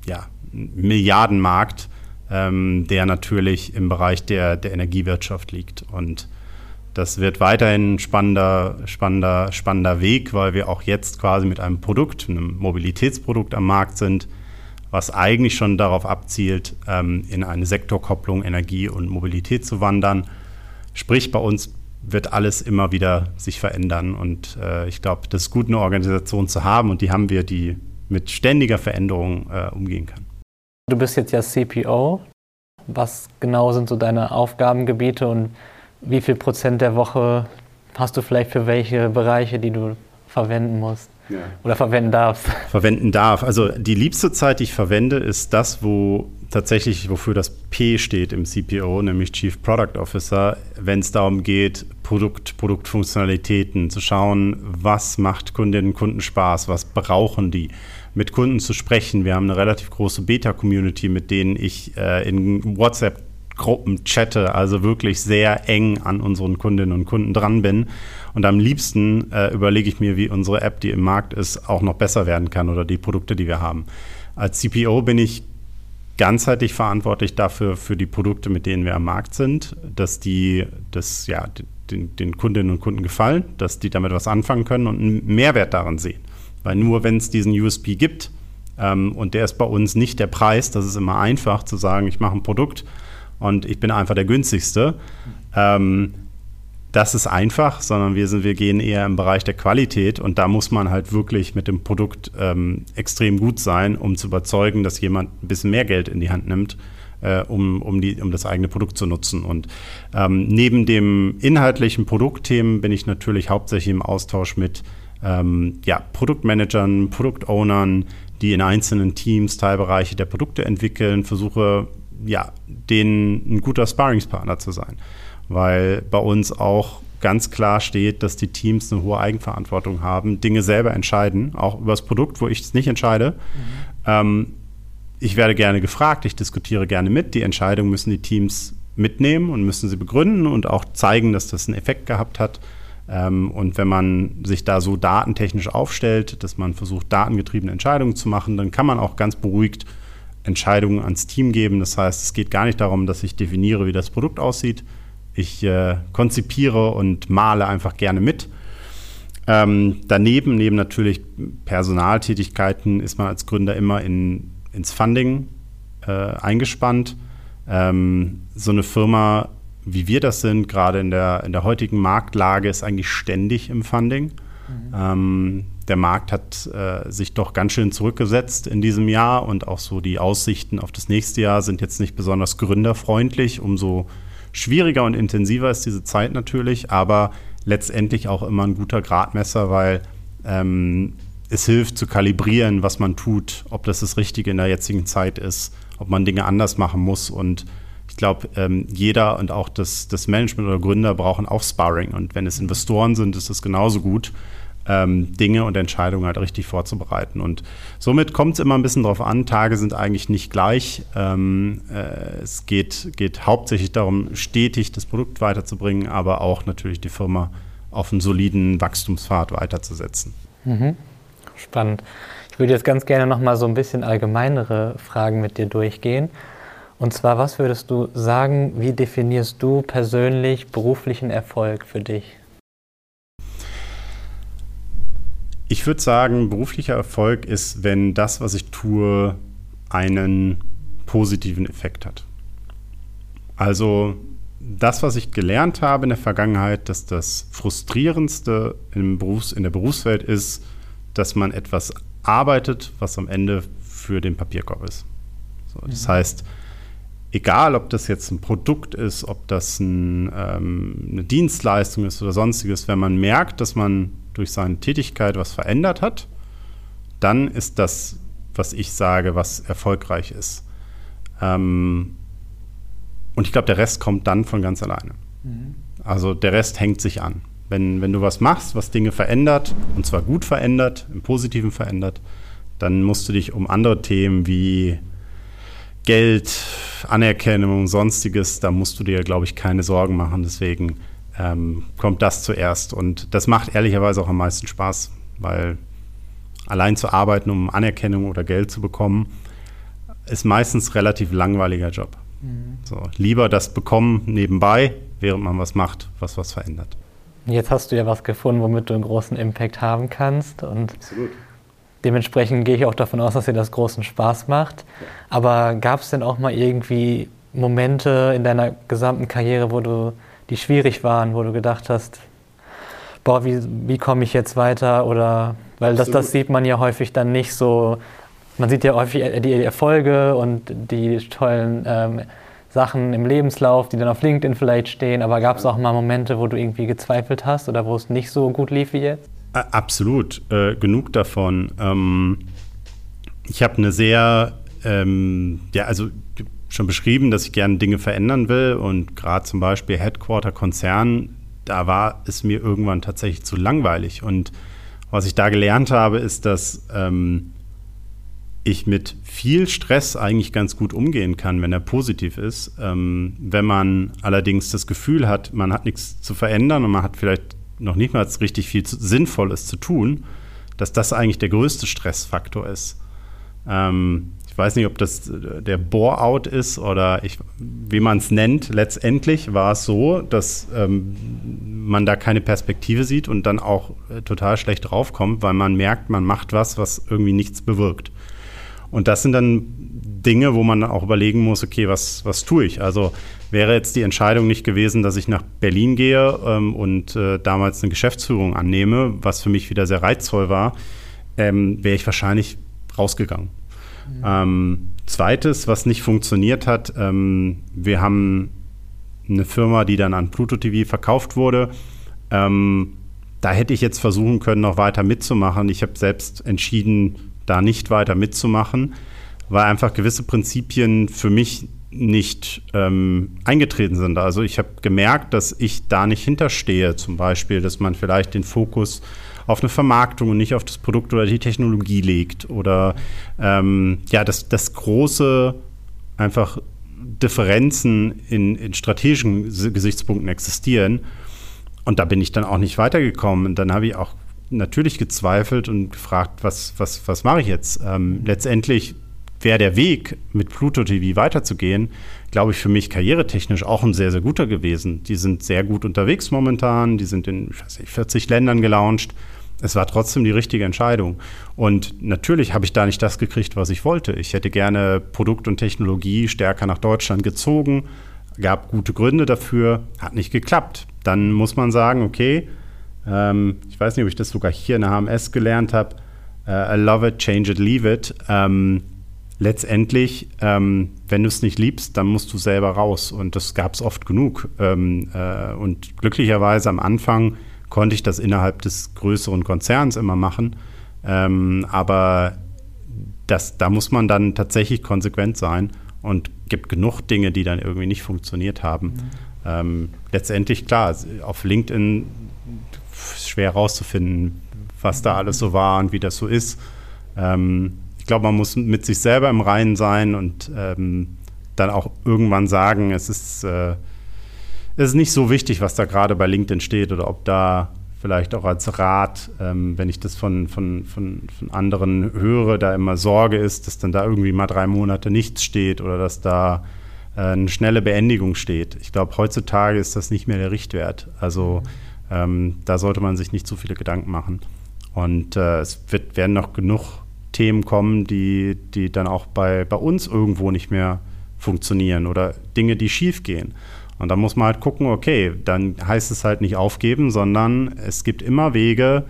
ja, Milliardenmarkt, ähm, der natürlich im Bereich der, der Energiewirtschaft liegt. Und das wird weiterhin ein spannender, spannender, spannender Weg, weil wir auch jetzt quasi mit einem Produkt, einem Mobilitätsprodukt am Markt sind, was eigentlich schon darauf abzielt, ähm, in eine Sektorkopplung Energie und Mobilität zu wandern. Sprich, bei uns wird alles immer wieder sich verändern. Und äh, ich glaube, das ist gut, eine Organisation zu haben und die haben wir, die mit ständiger Veränderung äh, umgehen kann. Du bist jetzt ja CPO. Was genau sind so deine Aufgabengebiete und wie viel Prozent der Woche hast du vielleicht für welche Bereiche, die du verwenden musst? Ja. Oder verwenden darfst. Verwenden darf. Also die liebste Zeit, die ich verwende, ist das, wo tatsächlich, wofür das P steht im CPO, nämlich Chief Product Officer, wenn es darum geht, Produkt, Produktfunktionalitäten zu schauen, was macht Kundinnen und Kunden Spaß, was brauchen die, mit Kunden zu sprechen. Wir haben eine relativ große Beta-Community, mit denen ich äh, in WhatsApp Gruppen chatte, also wirklich sehr eng an unseren Kundinnen und Kunden dran bin. Und am liebsten äh, überlege ich mir, wie unsere App, die im Markt ist, auch noch besser werden kann oder die Produkte, die wir haben. Als CPO bin ich ganzheitlich verantwortlich dafür, für die Produkte, mit denen wir am Markt sind, dass die das, ja, den, den Kundinnen und Kunden gefallen, dass die damit was anfangen können und einen Mehrwert darin sehen. Weil nur wenn es diesen USP gibt, ähm, und der ist bei uns nicht der Preis, das ist immer einfach zu sagen, ich mache ein Produkt und ich bin einfach der günstigste. Ähm, das ist einfach, sondern wir, sind, wir gehen eher im Bereich der Qualität und da muss man halt wirklich mit dem Produkt ähm, extrem gut sein, um zu überzeugen, dass jemand ein bisschen mehr Geld in die Hand nimmt, äh, um, um, die, um das eigene Produkt zu nutzen. Und ähm, neben dem inhaltlichen Produktthemen bin ich natürlich hauptsächlich im Austausch mit ähm, ja, Produktmanagern, Produktownern, die in einzelnen Teams Teilbereiche der Produkte entwickeln, versuche ja, denen ein guter Sparringspartner zu sein weil bei uns auch ganz klar steht, dass die Teams eine hohe Eigenverantwortung haben, Dinge selber entscheiden, auch über das Produkt, wo ich es nicht entscheide. Mhm. Ähm, ich werde gerne gefragt, ich diskutiere gerne mit. Die Entscheidung müssen die Teams mitnehmen und müssen sie begründen und auch zeigen, dass das einen Effekt gehabt hat. Ähm, und wenn man sich da so datentechnisch aufstellt, dass man versucht, datengetriebene Entscheidungen zu machen, dann kann man auch ganz beruhigt Entscheidungen ans Team geben. Das heißt, es geht gar nicht darum, dass ich definiere, wie das Produkt aussieht, Ich äh, konzipiere und male einfach gerne mit. Ähm, daneben, neben natürlich Personaltätigkeiten, ist man als Gründer immer in, ins Funding äh, eingespannt. Ähm, so eine Firma, wie wir das sind, gerade in der, in der heutigen Marktlage, ist eigentlich ständig im Funding. Mhm. Ähm, der Markt hat äh, sich doch ganz schön zurückgesetzt in diesem Jahr und auch so die Aussichten auf das nächste Jahr sind jetzt nicht besonders gründerfreundlich. Umso schwieriger und intensiver ist diese Zeit natürlich, aber letztendlich auch immer ein guter Gradmesser, weil ähm, es hilft zu kalibrieren, was man tut, ob das das Richtige in der jetzigen Zeit ist, ob man Dinge anders machen muss. Und ich glaube, ähm, jeder und auch das, das Management oder Gründer brauchen auch Sparring. Und wenn es Investoren sind, ist es genauso gut ähm, Dinge und Entscheidungen halt richtig vorzubereiten. Und somit kommt es immer ein bisschen drauf an. Tage sind eigentlich nicht gleich. Ähm, äh, es geht, geht hauptsächlich darum, stetig das Produkt weiterzubringen, aber auch natürlich die Firma auf einen soliden Wachstumspfad weiterzusetzen. Mhm. Spannend. Ich würde jetzt ganz gerne noch mal so ein bisschen allgemeinere Fragen mit dir durchgehen. Und zwar, was würdest du sagen, wie definierst du persönlich beruflichen Erfolg für dich? Ich würde sagen, beruflicher Erfolg ist, wenn das, was ich tue, einen positiven Effekt hat. Also das, was ich gelernt habe in der Vergangenheit, dass das Frustrierendste im Berufs-, in der Berufswelt ist, dass man etwas arbeitet, was am Ende für den Papierkorb ist. So, das mhm. heißt, egal ob das jetzt ein Produkt ist, ob das ein, ähm, eine Dienstleistung ist oder sonstiges, wenn man merkt, dass man durch seine Tätigkeit was verändert hat, dann ist das, was ich sage, was erfolgreich ist. Ähm, und ich glaube, der Rest kommt dann von ganz alleine. Mhm. Also der Rest hängt sich an. Wenn, wenn du was machst, was Dinge verändert, und zwar gut verändert, im Positiven verändert, dann musst du dich um andere Themen wie Geld, Anerkennung und sonstiges, da musst du dir, glaube ich, keine Sorgen machen. Deswegen ähm, kommt das zuerst. Und das macht ehrlicherweise auch am meisten Spaß, weil allein zu arbeiten, um Anerkennung oder Geld zu bekommen, ist meistens relativ langweiliger Job. Mhm. So, lieber das bekommen nebenbei, während man was macht, was was verändert. Jetzt hast du ja was gefunden, womit du einen großen Impact haben kannst. Und Absolut. dementsprechend gehe ich auch davon aus, dass dir das großen Spaß macht. Ja. Aber gab es denn auch mal irgendwie Momente in deiner gesamten Karriere, wo du die schwierig waren, wo du gedacht hast, boah, wie, wie komme ich jetzt weiter? Oder weil das, das sieht man ja häufig dann nicht so. Man sieht ja häufig die Erfolge und die tollen ähm, Sachen im Lebenslauf, die dann auf LinkedIn vielleicht stehen. Aber gab es auch mal Momente, wo du irgendwie gezweifelt hast oder wo es nicht so gut lief wie jetzt? Absolut, äh, genug davon. Ähm, ich habe eine sehr, ähm, ja, also schon beschrieben, dass ich gerne Dinge verändern will und gerade zum Beispiel Headquarter-Konzern, da war es mir irgendwann tatsächlich zu langweilig. Und was ich da gelernt habe, ist, dass ähm, ich mit viel Stress eigentlich ganz gut umgehen kann, wenn er positiv ist. Ähm, wenn man allerdings das Gefühl hat, man hat nichts zu verändern und man hat vielleicht noch nicht mal richtig viel Sinnvolles zu tun, dass das eigentlich der größte Stressfaktor ist. Ähm, ich weiß nicht, ob das äh, der Bore-out ist oder ich, wie man es nennt. Letztendlich war es so, dass ähm, man da keine Perspektive sieht und dann auch äh, total schlecht draufkommt, weil man merkt, man macht was, was irgendwie nichts bewirkt. Und das sind dann Dinge, wo man auch überlegen muss, okay, was, was tue ich? Also wäre jetzt die Entscheidung nicht gewesen, dass ich nach Berlin gehe ähm, und äh, damals eine Geschäftsführung annehme, was für mich wieder sehr reizvoll war, ähm, wäre ich wahrscheinlich rausgegangen. Mhm. Ähm, zweites, was nicht funktioniert hat, ähm, wir haben eine Firma, die dann an Pluto TV verkauft wurde. Ähm, da hätte ich jetzt versuchen können, noch weiter mitzumachen. Ich habe selbst entschieden, da nicht weiter mitzumachen, weil einfach gewisse Prinzipien für mich nicht ähm, eingetreten sind. Also ich habe gemerkt, dass ich da nicht hinterstehe, zum Beispiel, dass man vielleicht den Fokus auf eine Vermarktung und nicht auf das Produkt oder die Technologie legt. Oder ähm, ja, dass das große einfach Differenzen in, in strategischen Gesichtspunkten existieren. Und da bin ich dann auch nicht weitergekommen. Und dann habe ich auch natürlich gezweifelt und gefragt, was, was, was mache ich jetzt? Ähm, letztendlich wäre der Weg, mit Pluto TV weiterzugehen, glaube ich, für mich karrieretechnisch auch ein sehr, sehr guter gewesen. Die sind sehr gut unterwegs momentan, die sind in nicht, 40 Ländern gelauncht. Es war trotzdem die richtige Entscheidung. Und natürlich habe ich da nicht das gekriegt, was ich wollte. Ich hätte gerne Produkt und Technologie stärker nach Deutschland gezogen, gab gute Gründe dafür, hat nicht geklappt. Dann muss man sagen, okay, ähm, ich weiß nicht, ob ich das sogar hier in der HMS gelernt habe, uh, I love it, change it, leave it. Ähm, letztendlich, ähm, wenn du es nicht liebst, dann musst du selber raus. Und das gab es oft genug. Ähm, äh, und glücklicherweise am Anfang konnte ich das innerhalb des größeren Konzerns immer machen. Ähm, aber das, da muss man dann tatsächlich konsequent sein und gibt genug Dinge, die dann irgendwie nicht funktioniert haben. Mhm. Ähm, letztendlich, klar, auf LinkedIn ist schwer herauszufinden, was da alles so war und wie das so ist. Ähm, ich glaube, man muss mit sich selber im Reinen sein und ähm, dann auch irgendwann sagen, es ist, äh, es ist nicht so wichtig, was da gerade bei LinkedIn steht oder ob da vielleicht auch als Rat, ähm, wenn ich das von, von, von, von anderen höre, da immer Sorge ist, dass dann da irgendwie mal drei Monate nichts steht oder dass da äh, eine schnelle Beendigung steht. Ich glaube, heutzutage ist das nicht mehr der Richtwert. Also ähm, da sollte man sich nicht zu viele Gedanken machen. Und äh, es wird, werden noch genug Themen kommen, die, die dann auch bei, bei uns irgendwo nicht mehr funktionieren oder Dinge, die schief gehen. Und da muss man halt gucken, okay, dann heißt es halt nicht aufgeben, sondern es gibt immer Wege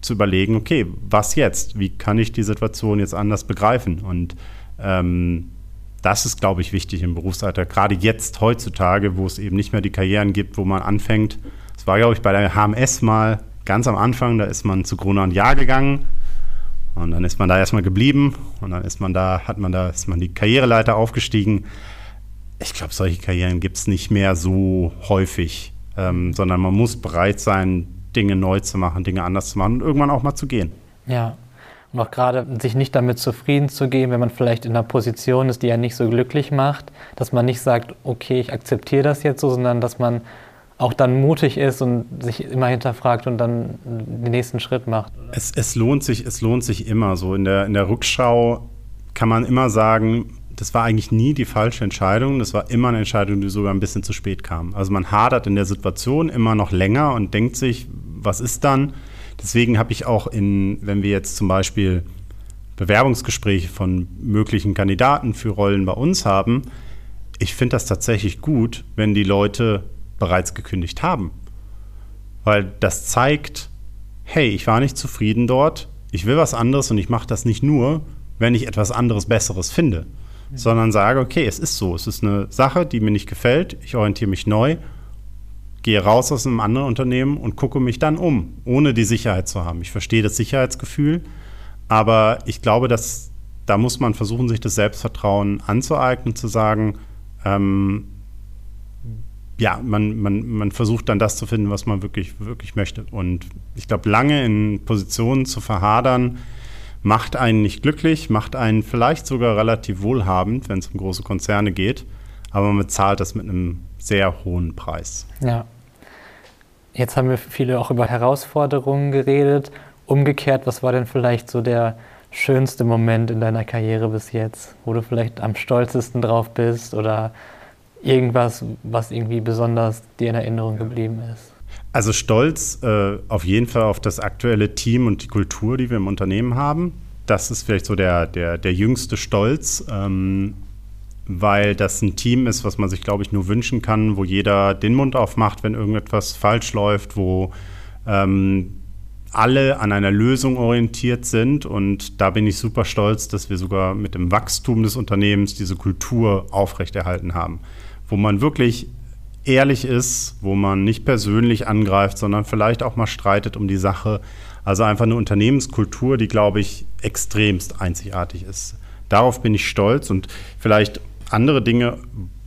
zu überlegen, okay, was jetzt? Wie kann ich die Situation jetzt anders begreifen? Und ähm, das ist, glaube ich, wichtig im Berufsalter. Gerade jetzt, heutzutage, wo es eben nicht mehr die Karrieren gibt, wo man anfängt. Es war, glaube ich, bei der HMS mal ganz am Anfang, da ist man zu Gruner und Jahr gegangen. Und dann ist man da erstmal geblieben und dann ist man da, hat man da, ist man die Karriereleiter aufgestiegen. Ich glaube, solche Karrieren gibt es nicht mehr so häufig, ähm, sondern man muss bereit sein, Dinge neu zu machen, Dinge anders zu machen und irgendwann auch mal zu gehen. Ja, und auch gerade sich nicht damit zufrieden zu geben, wenn man vielleicht in einer Position ist, die ja nicht so glücklich macht, dass man nicht sagt, okay, ich akzeptiere das jetzt so, sondern dass man auch dann mutig ist und sich immer hinterfragt und dann den nächsten Schritt macht. Es, es, lohnt sich, es lohnt sich immer. So in der, in der Rückschau kann man immer sagen, das war eigentlich nie die falsche Entscheidung. Das war immer eine Entscheidung, die sogar ein bisschen zu spät kam. Also man hadert in der Situation immer noch länger und denkt sich, was ist dann? Deswegen habe ich auch in, wenn wir jetzt zum Beispiel Bewerbungsgespräche von möglichen Kandidaten für Rollen bei uns haben, ich finde das tatsächlich gut, wenn die Leute bereits gekündigt haben. Weil das zeigt, hey, ich war nicht zufrieden dort, ich will was anderes und ich mache das nicht nur, wenn ich etwas anderes, Besseres finde, mhm. sondern sage, okay, es ist so, es ist eine Sache, die mir nicht gefällt, ich orientiere mich neu, gehe raus aus einem anderen Unternehmen und gucke mich dann um, ohne die Sicherheit zu haben. Ich verstehe das Sicherheitsgefühl, aber ich glaube, dass da muss man versuchen, sich das Selbstvertrauen anzueignen, zu sagen, ähm, ja, man, man, man versucht dann das zu finden, was man wirklich, wirklich möchte. Und ich glaube, lange in Positionen zu verhadern, macht einen nicht glücklich, macht einen vielleicht sogar relativ wohlhabend, wenn es um große Konzerne geht. Aber man bezahlt das mit einem sehr hohen Preis. Ja. Jetzt haben wir viele auch über Herausforderungen geredet. Umgekehrt, was war denn vielleicht so der schönste Moment in deiner Karriere bis jetzt, wo du vielleicht am stolzesten drauf bist oder irgendwas, was irgendwie besonders dir in Erinnerung geblieben ist? Also stolz äh, auf jeden Fall auf das aktuelle Team und die Kultur, die wir im Unternehmen haben. Das ist vielleicht so der, der, der jüngste Stolz, ähm, weil das ein Team ist, was man sich, glaube ich, nur wünschen kann, wo jeder den Mund aufmacht, wenn irgendetwas falsch läuft, wo ähm, alle an einer Lösung orientiert sind. Und da bin ich super stolz, dass wir sogar mit dem Wachstum des Unternehmens diese Kultur aufrechterhalten haben wo man wirklich ehrlich ist, wo man nicht persönlich angreift, sondern vielleicht auch mal streitet um die Sache. Also einfach eine Unternehmenskultur, die, glaube ich, extremst einzigartig ist. Darauf bin ich stolz und vielleicht andere Dinge,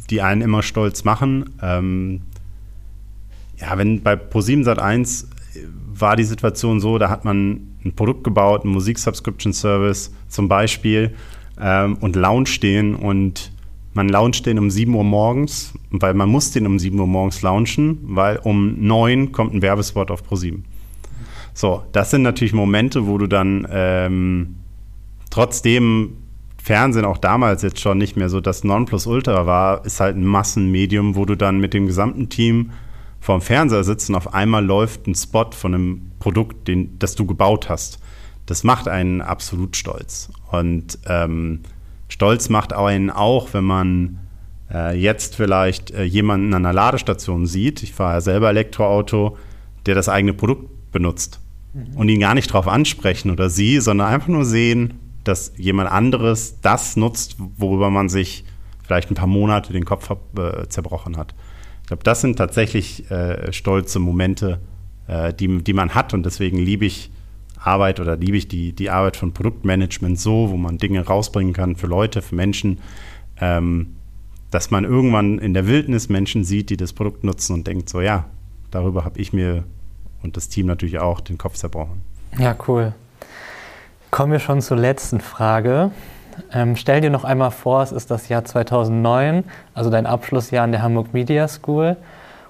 die einen immer stolz machen. Ähm, ja, wenn bei Pro7 Sat1 war die Situation so, da hat man ein Produkt gebaut, einen Musik-Subscription-Service zum Beispiel ähm, und Lounge stehen und man launcht den um 7 Uhr morgens, weil man muss den um 7 Uhr morgens launchen, weil um 9 kommt ein Werbespot auf Pro7. So, das sind natürlich Momente, wo du dann ähm, trotzdem Fernsehen auch damals jetzt schon nicht mehr so das Nonplusultra war, ist halt ein Massenmedium, wo du dann mit dem gesamten Team vorm Fernseher sitzt und auf einmal läuft ein Spot von einem Produkt, den, das du gebaut hast. Das macht einen absolut stolz. Und ähm, stolz macht einen auch, wenn man äh, jetzt vielleicht äh, jemanden an einer Ladestation sieht. Ich fahre ja selber Elektroauto, der das eigene Produkt benutzt. Mhm. Und ihn gar nicht darauf ansprechen oder sie, sondern einfach nur sehen, dass jemand anderes das nutzt, worüber man sich vielleicht ein paar Monate den Kopf äh, zerbrochen hat. Ich glaube, das sind tatsächlich äh, stolze Momente, äh, die, die man hat und deswegen liebe ich Arbeit oder liebe ich die, die Arbeit von Produktmanagement so, wo man Dinge rausbringen kann für Leute, für Menschen, ähm, dass man irgendwann in der Wildnis Menschen sieht, die das Produkt nutzen und denkt, so ja, darüber habe ich mir und das Team natürlich auch den Kopf zerbrochen. Ja, cool. Kommen wir schon zur letzten Frage. Ähm, stell dir noch einmal vor, es ist das Jahr 2009, also dein Abschlussjahr an der Hamburg Media School.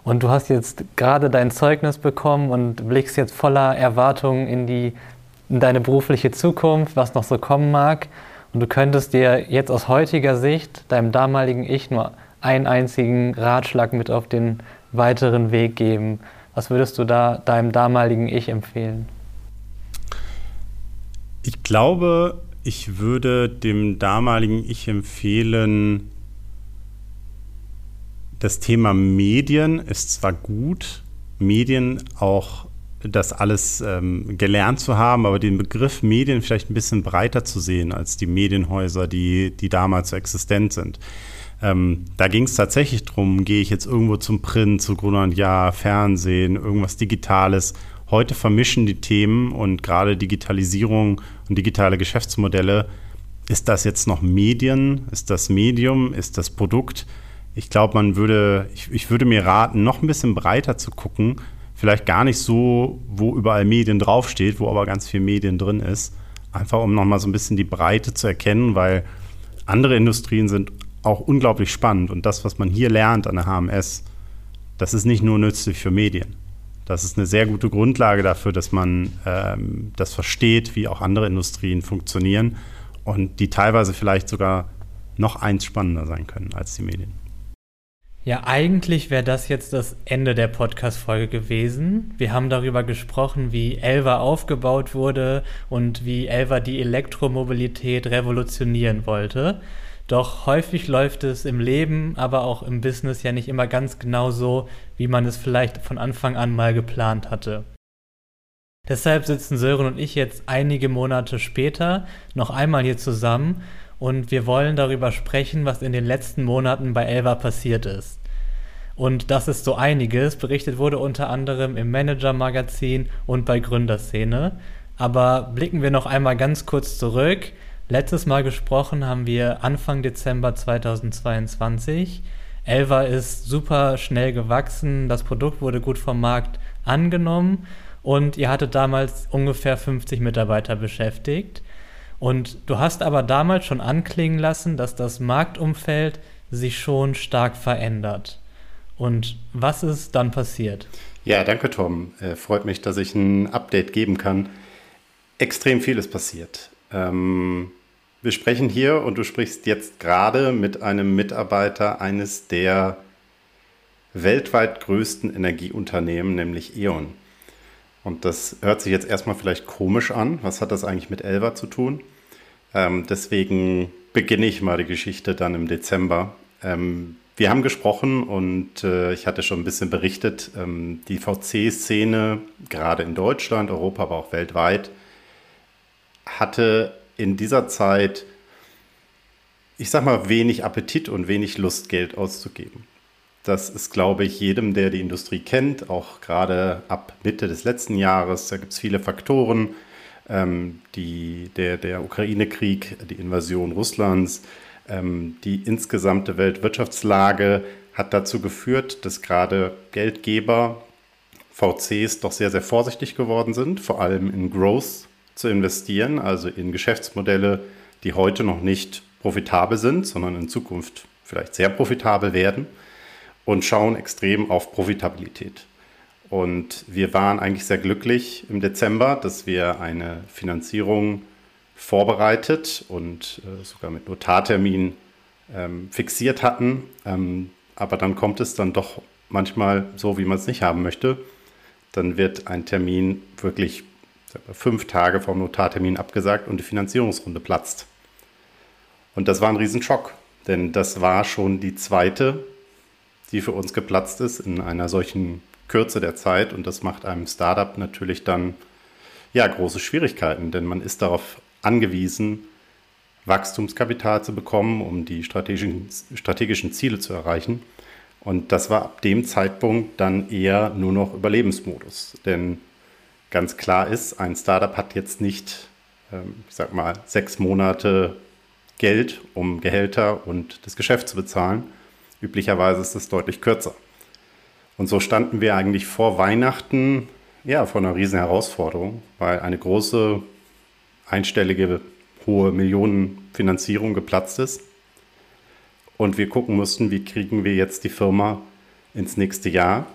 Und du hast jetzt gerade dein Zeugnis bekommen und blickst jetzt voller Erwartungen in, in deine berufliche Zukunft, was noch so kommen mag. Und du könntest dir jetzt aus heutiger Sicht deinem damaligen Ich nur einen einzigen Ratschlag mit auf den weiteren Weg geben. Was würdest du da deinem damaligen Ich empfehlen? Ich glaube, ich würde dem damaligen Ich empfehlen, das Thema Medien ist zwar gut, Medien auch das alles ähm, gelernt zu haben, aber den Begriff Medien vielleicht ein bisschen breiter zu sehen als die Medienhäuser, die, die damals so existent sind. Ähm, da ging es tatsächlich darum, gehe ich jetzt irgendwo zum Print, zu Gruner und Jahr, Fernsehen, irgendwas Digitales Heute vermischen die Themen und gerade Digitalisierung und digitale Geschäftsmodelle. Ist das jetzt noch Medien? Ist das Medium? Ist das Produkt? Ich glaube, man würde, ich, ich würde mir raten, noch ein bisschen breiter zu gucken. Vielleicht gar nicht so, wo überall Medien draufsteht, wo aber ganz viel Medien drin ist. Einfach um nochmal so ein bisschen die Breite zu erkennen, weil andere Industrien sind auch unglaublich spannend. Und das, was man hier lernt an der HMS, das ist nicht nur nützlich für Medien. Das ist eine sehr gute Grundlage dafür, dass man ähm, das versteht, wie auch andere Industrien funktionieren und die teilweise vielleicht sogar noch eins spannender sein können als die Medien. Ja, eigentlich wäre das jetzt das Ende der Podcast-Folge gewesen. Wir haben darüber gesprochen, wie Elva aufgebaut wurde und wie Elva die Elektromobilität revolutionieren wollte. Doch häufig läuft es im Leben, aber auch im Business ja nicht immer ganz genau so, wie man es vielleicht von Anfang an mal geplant hatte. Deshalb sitzen Sören und ich jetzt einige Monate später noch einmal hier zusammen und wir wollen darüber sprechen, was in den letzten Monaten bei Elva passiert ist. Und das ist so einiges, berichtet wurde unter anderem im Manager-Magazin und bei Gründerszene. Aber blicken wir noch einmal ganz kurz zurück. Letztes Mal gesprochen haben wir Anfang Dezember 2022. Elva ist super schnell gewachsen, das Produkt wurde gut vom Markt angenommen und ihr hattet damals ungefähr 50 Mitarbeiter beschäftigt. Und du hast aber damals schon anklingen lassen, dass das Marktumfeld sich schon stark verändert. Und was ist dann passiert? Ja, danke Tom. Äh, freut mich, dass ich ein Update geben kann. Extrem viel ist passiert. Ähm, wir sprechen hier und du sprichst jetzt gerade mit einem Mitarbeiter eines der weltweit größten Energieunternehmen, nämlich E.ON. Und das hört sich jetzt erstmal vielleicht komisch an. Was hat das eigentlich mit Elva zu tun? Ähm, deswegen beginne ich mal die Geschichte dann im Dezember. Ähm, wir haben gesprochen und äh, ich hatte schon ein bisschen berichtet, ähm, die VC-Szene, gerade in Deutschland, Europa, aber auch weltweit, hatte in dieser Zeit, ich sag mal, wenig Appetit und wenig Lust, Geld auszugeben. Das ist, glaube ich, jedem, der die Industrie kennt, auch gerade ab Mitte des letzten Jahres. Da gibt es viele Faktoren. Ähm, die, der, der Ukraine-Krieg, die Invasion Russlands, die insgesamte Weltwirtschaftslage hat dazu geführt, dass gerade Geldgeber, VCs doch sehr, sehr vorsichtig geworden sind, vor allem in Growth zu investieren, also in Geschäftsmodelle, die heute noch nicht profitabel sind, sondern in Zukunft vielleicht sehr profitabel werden und schauen extrem auf Profitabilität. Und wir waren eigentlich sehr glücklich im Dezember, dass wir eine Finanzierung vorbereitet und äh, sogar mit Notartermin ähm, fixiert hatten. Ähm, aber dann kommt es dann doch manchmal so, wie man es nicht haben möchte. Dann wird ein Termin wirklich fünf Tage vom Notartermin abgesagt und die Finanzierungsrunde platzt. Und das war ein Riesenschock, denn das war schon die zweite, die für uns geplatzt ist in einer solchen Kürze der Zeit. Und das macht einem Startup natürlich dann ja große Schwierigkeiten, denn man ist darauf angewiesen, Wachstumskapital zu bekommen, um die strategischen, strategischen Ziele zu erreichen. Und das war ab dem Zeitpunkt dann eher nur noch Überlebensmodus. Denn ganz klar ist, ein Startup hat jetzt nicht, ähm, ich sag mal, sechs Monate Geld, um Gehälter und das Geschäft zu bezahlen. Üblicherweise ist es deutlich kürzer. Und so standen wir eigentlich vor Weihnachten ja, vor einer riesen Herausforderung, weil eine große einstellige hohe Millionenfinanzierung geplatzt ist. Und wir gucken mussten, wie kriegen wir jetzt die Firma ins nächste Jahr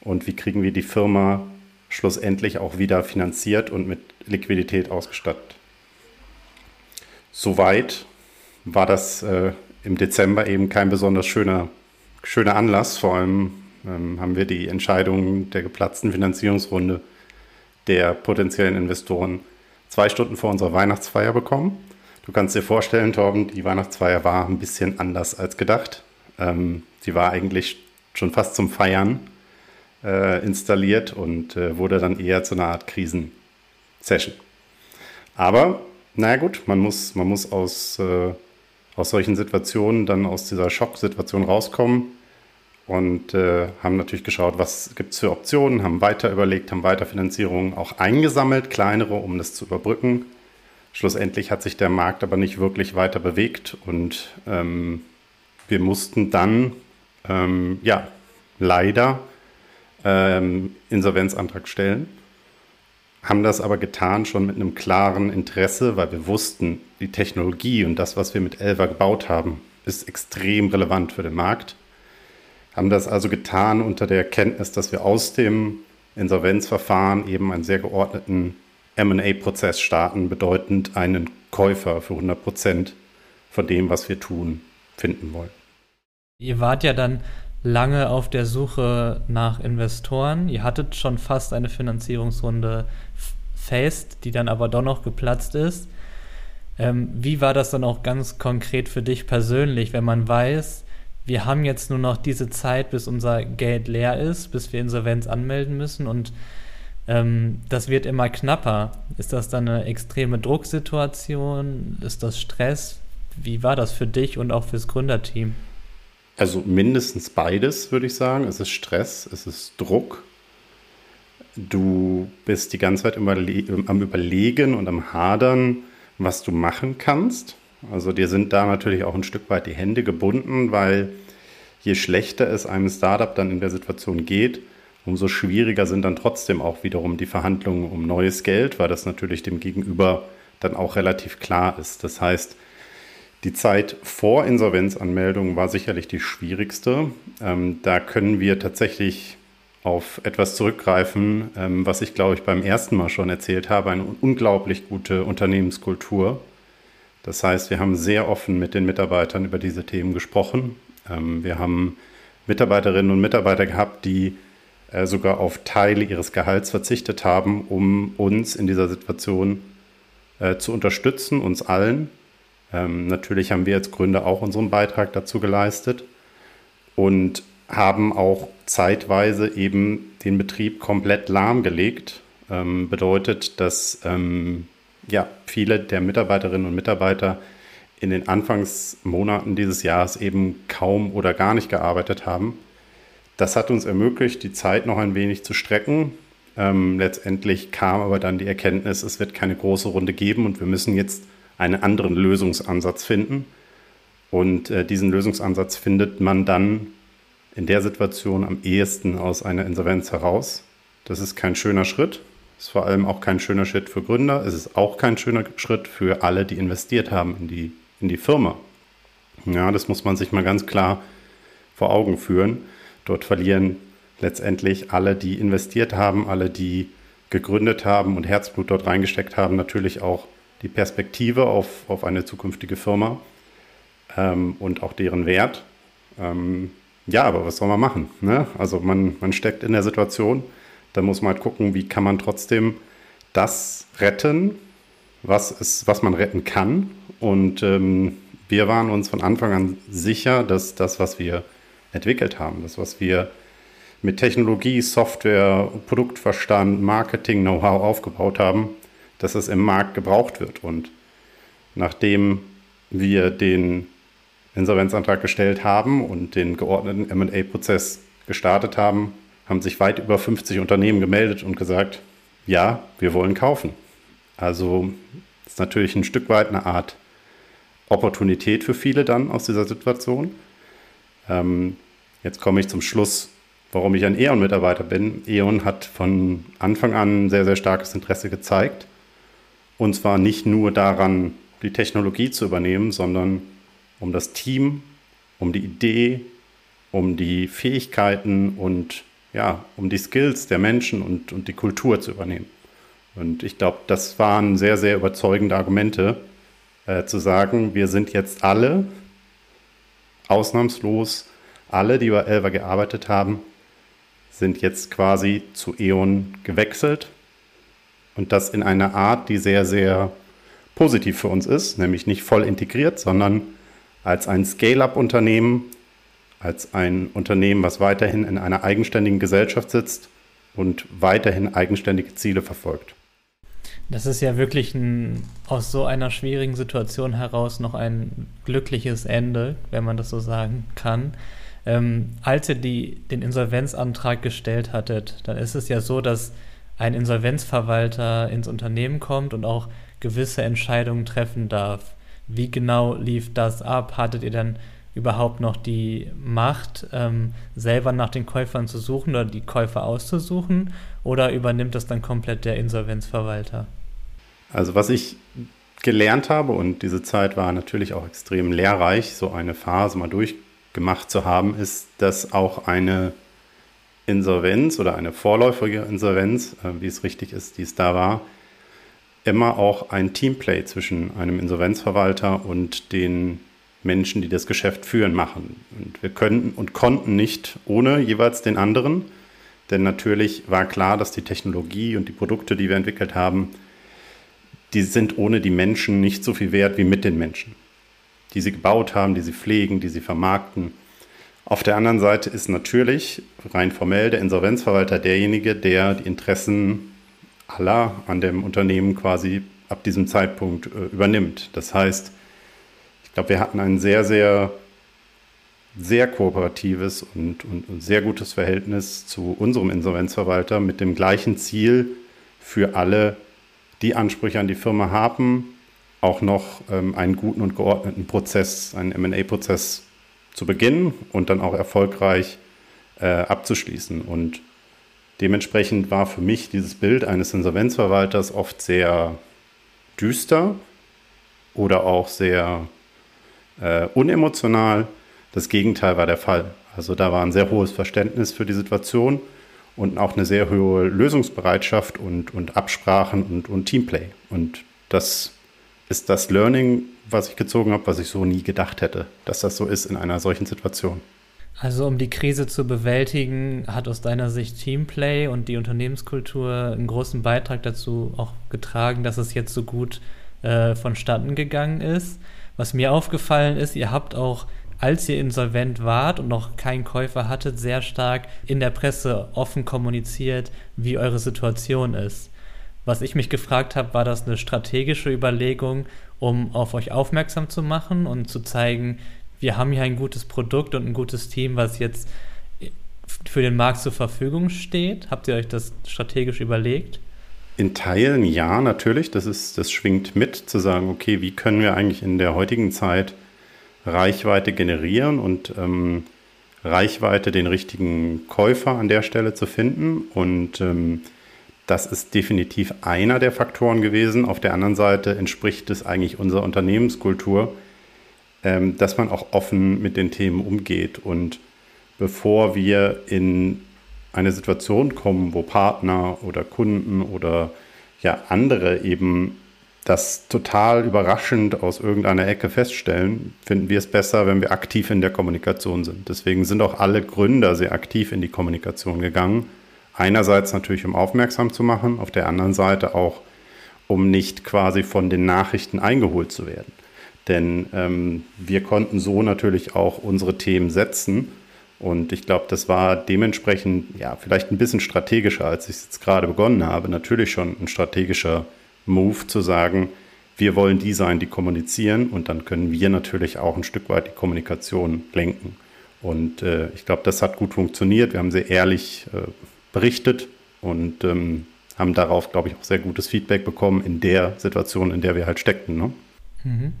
und wie kriegen wir die Firma schlussendlich auch wieder finanziert und mit Liquidität ausgestattet. Soweit war das äh, im Dezember eben kein besonders schöner, schöner Anlass. Vor allem ähm, haben wir die Entscheidung der geplatzten Finanzierungsrunde der potenziellen Investoren zwei Stunden vor unserer Weihnachtsfeier bekommen. Du kannst dir vorstellen, Torben, die Weihnachtsfeier war ein bisschen anders als gedacht. Ähm, sie war eigentlich schon fast zum Feiern äh, installiert und äh, wurde dann eher zu einer Art Krisensession. Aber, naja gut, man muss, man muss aus, äh, aus solchen Situationen dann aus dieser Schocksituation rauskommen und äh, haben natürlich geschaut, was gibt es für Optionen, haben weiter überlegt, haben weiter Finanzierungen auch eingesammelt, kleinere, um das zu überbrücken. Schlussendlich hat sich der Markt aber nicht wirklich weiter bewegt und ähm, wir mussten dann, ähm, ja, leider ähm, Insolvenzantrag stellen, haben das aber getan schon mit einem klaren Interesse, weil wir wussten, die Technologie und das, was wir mit Elva gebaut haben, ist extrem relevant für den Markt haben das also getan unter der Erkenntnis, dass wir aus dem Insolvenzverfahren eben einen sehr geordneten MA-Prozess starten, bedeutend einen Käufer für 100 Prozent von dem, was wir tun, finden wollen. Ihr wart ja dann lange auf der Suche nach Investoren. Ihr hattet schon fast eine Finanzierungsrunde fest, die dann aber doch noch geplatzt ist. Ähm, wie war das dann auch ganz konkret für dich persönlich, wenn man weiß, wir haben jetzt nur noch diese Zeit, bis unser Geld leer ist, bis wir Insolvenz anmelden müssen und ähm, das wird immer knapper. Ist das dann eine extreme Drucksituation? Ist das Stress? Wie war das für dich und auch fürs Gründerteam? Also mindestens beides, würde ich sagen. Es ist Stress, es ist Druck. Du bist die ganze Zeit am Überlegen und am Hadern, was du machen kannst. Also dir sind da natürlich auch ein Stück weit die Hände gebunden, weil je schlechter es einem Startup dann in der Situation geht, umso schwieriger sind dann trotzdem auch wiederum die Verhandlungen um neues Geld, weil das natürlich dem Gegenüber dann auch relativ klar ist. Das heißt, die Zeit vor Insolvenzanmeldung war sicherlich die schwierigste. Ähm, da können wir tatsächlich auf etwas zurückgreifen, ähm, was ich glaube ich beim ersten Mal schon erzählt habe, eine unglaublich gute Unternehmenskultur das heißt, wir haben sehr offen mit den Mitarbeitern über diese Themen gesprochen. Ähm, wir haben Mitarbeiterinnen und Mitarbeiter gehabt, die äh, sogar auf Teile ihres Gehalts verzichtet haben, um uns in dieser Situation äh, zu unterstützen, uns allen. Ähm, natürlich haben wir als Gründer auch unseren Beitrag dazu geleistet und haben auch zeitweise eben den Betrieb komplett lahmgelegt. Ähm, bedeutet, dass ja, viele der Mitarbeiterinnen und Mitarbeiter in den Anfangsmonaten dieses Jahres eben kaum oder gar nicht gearbeitet haben. Das hat uns ermöglicht, die Zeit noch ein wenig zu strecken. Ähm, letztendlich kam aber dann die Erkenntnis, es wird keine große Runde geben und wir müssen jetzt einen anderen Lösungsansatz finden. Und äh, diesen Lösungsansatz findet man dann in der Situation am ehesten aus einer Insolvenz heraus. Das ist kein schöner Schritt, ist vor allem auch kein schöner Schritt für Gründer. Es ist auch kein schöner Schritt für alle, die investiert haben in die, in die Firma. Ja, das muss man sich mal ganz klar vor Augen führen. Dort verlieren letztendlich alle, die investiert haben, alle, die gegründet haben und Herzblut dort reingesteckt haben, natürlich auch die Perspektive auf, auf eine zukünftige Firma ähm, und auch deren Wert. Ähm, ja, aber was soll man machen? Ne? Also man, man steckt in der Situation, da muss man halt gucken, wie kann man trotzdem das retten, was, es, was man retten kann. Und ähm, wir waren uns von Anfang an sicher, dass das, was wir entwickelt haben, das, was wir mit Technologie, Software, Produktverstand, Marketing, Know-how aufgebaut haben, dass es im Markt gebraucht wird. Und nachdem wir den Insolvenzantrag gestellt haben und den geordneten MA-Prozess gestartet haben, haben sich weit über 50 Unternehmen gemeldet und gesagt, ja, wir wollen kaufen. Also ist natürlich ein Stück weit eine Art Opportunität für viele dann aus dieser Situation. Ähm, jetzt komme ich zum Schluss, warum ich ein E.ON-Mitarbeiter bin. E.ON hat von Anfang an sehr, sehr starkes Interesse gezeigt. Und zwar nicht nur daran, die Technologie zu übernehmen, sondern um das Team, um die Idee, um die Fähigkeiten und ja, um die Skills der Menschen und, und die Kultur zu übernehmen. Und ich glaube, das waren sehr, sehr überzeugende Argumente, äh, zu sagen, wir sind jetzt alle ausnahmslos, alle, die bei Elva gearbeitet haben, sind jetzt quasi zu E.ON gewechselt. Und das in einer Art, die sehr, sehr positiv für uns ist, nämlich nicht voll integriert, sondern als ein Scale-up-Unternehmen, als ein Unternehmen, was weiterhin in einer eigenständigen Gesellschaft sitzt und weiterhin eigenständige Ziele verfolgt. Das ist ja wirklich ein, aus so einer schwierigen Situation heraus noch ein glückliches Ende, wenn man das so sagen kann. Ähm, als ihr die, den Insolvenzantrag gestellt hattet, dann ist es ja so, dass ein Insolvenzverwalter ins Unternehmen kommt und auch gewisse Entscheidungen treffen darf. Wie genau lief das ab? Hattet ihr dann überhaupt noch die Macht, ähm, selber nach den Käufern zu suchen oder die Käufer auszusuchen? Oder übernimmt das dann komplett der Insolvenzverwalter? Also was ich gelernt habe, und diese Zeit war natürlich auch extrem lehrreich, so eine Phase mal durchgemacht zu haben, ist, dass auch eine Insolvenz oder eine vorläufige Insolvenz, äh, wie es richtig ist, die es da war, immer auch ein Teamplay zwischen einem Insolvenzverwalter und den Menschen, die das Geschäft führen, machen. Und wir können und konnten nicht ohne jeweils den anderen, denn natürlich war klar, dass die Technologie und die Produkte, die wir entwickelt haben, die sind ohne die Menschen nicht so viel wert wie mit den Menschen, die sie gebaut haben, die sie pflegen, die sie vermarkten. Auf der anderen Seite ist natürlich rein formell der Insolvenzverwalter derjenige, der die Interessen aller an dem Unternehmen quasi ab diesem Zeitpunkt äh, übernimmt. Das heißt, ich glaube, wir hatten ein sehr, sehr, sehr kooperatives und, und, und sehr gutes Verhältnis zu unserem Insolvenzverwalter mit dem gleichen Ziel für alle, die Ansprüche an die Firma haben, auch noch ähm, einen guten und geordneten Prozess, einen MA-Prozess zu beginnen und dann auch erfolgreich äh, abzuschließen. Und Dementsprechend war für mich dieses Bild eines Insolvenzverwalters oft sehr düster oder auch sehr äh, unemotional. Das Gegenteil war der Fall. Also da war ein sehr hohes Verständnis für die Situation und auch eine sehr hohe Lösungsbereitschaft und, und Absprachen und, und Teamplay. Und das ist das Learning, was ich gezogen habe, was ich so nie gedacht hätte, dass das so ist in einer solchen Situation. Also um die Krise zu bewältigen, hat aus deiner Sicht Teamplay und die Unternehmenskultur einen großen Beitrag dazu auch getragen, dass es jetzt so gut äh, vonstatten gegangen ist. Was mir aufgefallen ist, ihr habt auch, als ihr insolvent wart und noch keinen Käufer hattet, sehr stark in der Presse offen kommuniziert, wie eure Situation ist. Was ich mich gefragt habe, war das eine strategische Überlegung, um auf euch aufmerksam zu machen und zu zeigen, wir haben hier ein gutes Produkt und ein gutes Team, was jetzt für den Markt zur Verfügung steht? Habt ihr euch das strategisch überlegt? In Teilen ja, natürlich. Das, ist, das schwingt mit, zu sagen, okay, wie können wir eigentlich in der heutigen Zeit Reichweite generieren und ähm, Reichweite den richtigen Käufer an der Stelle zu finden. Und ähm, das ist definitiv einer der Faktoren gewesen. Auf der anderen Seite entspricht es eigentlich unserer Unternehmenskultur, ähm, dass man auch offen mit den Themen umgeht. Und bevor wir in eine Situation kommen, wo Partner oder Kunden oder ja andere eben das total überraschend aus irgendeiner Ecke feststellen, finden wir es besser, wenn wir aktiv in der Kommunikation sind. Deswegen sind auch alle Gründer sehr aktiv in die Kommunikation gegangen. Einerseits natürlich, um aufmerksam zu machen, auf der anderen Seite auch, um nicht quasi von den Nachrichten eingeholt zu werden. Denn ähm, wir konnten so natürlich auch unsere Themen setzen. Und ich glaube, das war dementsprechend ja vielleicht ein bisschen strategischer, als ich es jetzt gerade begonnen habe. Natürlich schon ein strategischer Move zu sagen, wir wollen die sein, die kommunizieren und dann können wir natürlich auch ein Stück weit die Kommunikation lenken. Und äh, ich glaube, das hat gut funktioniert. Wir haben sehr ehrlich äh, berichtet und ähm, haben darauf, glaube ich, auch sehr gutes Feedback bekommen in der Situation, in der wir halt steckten. Ne? Mhm.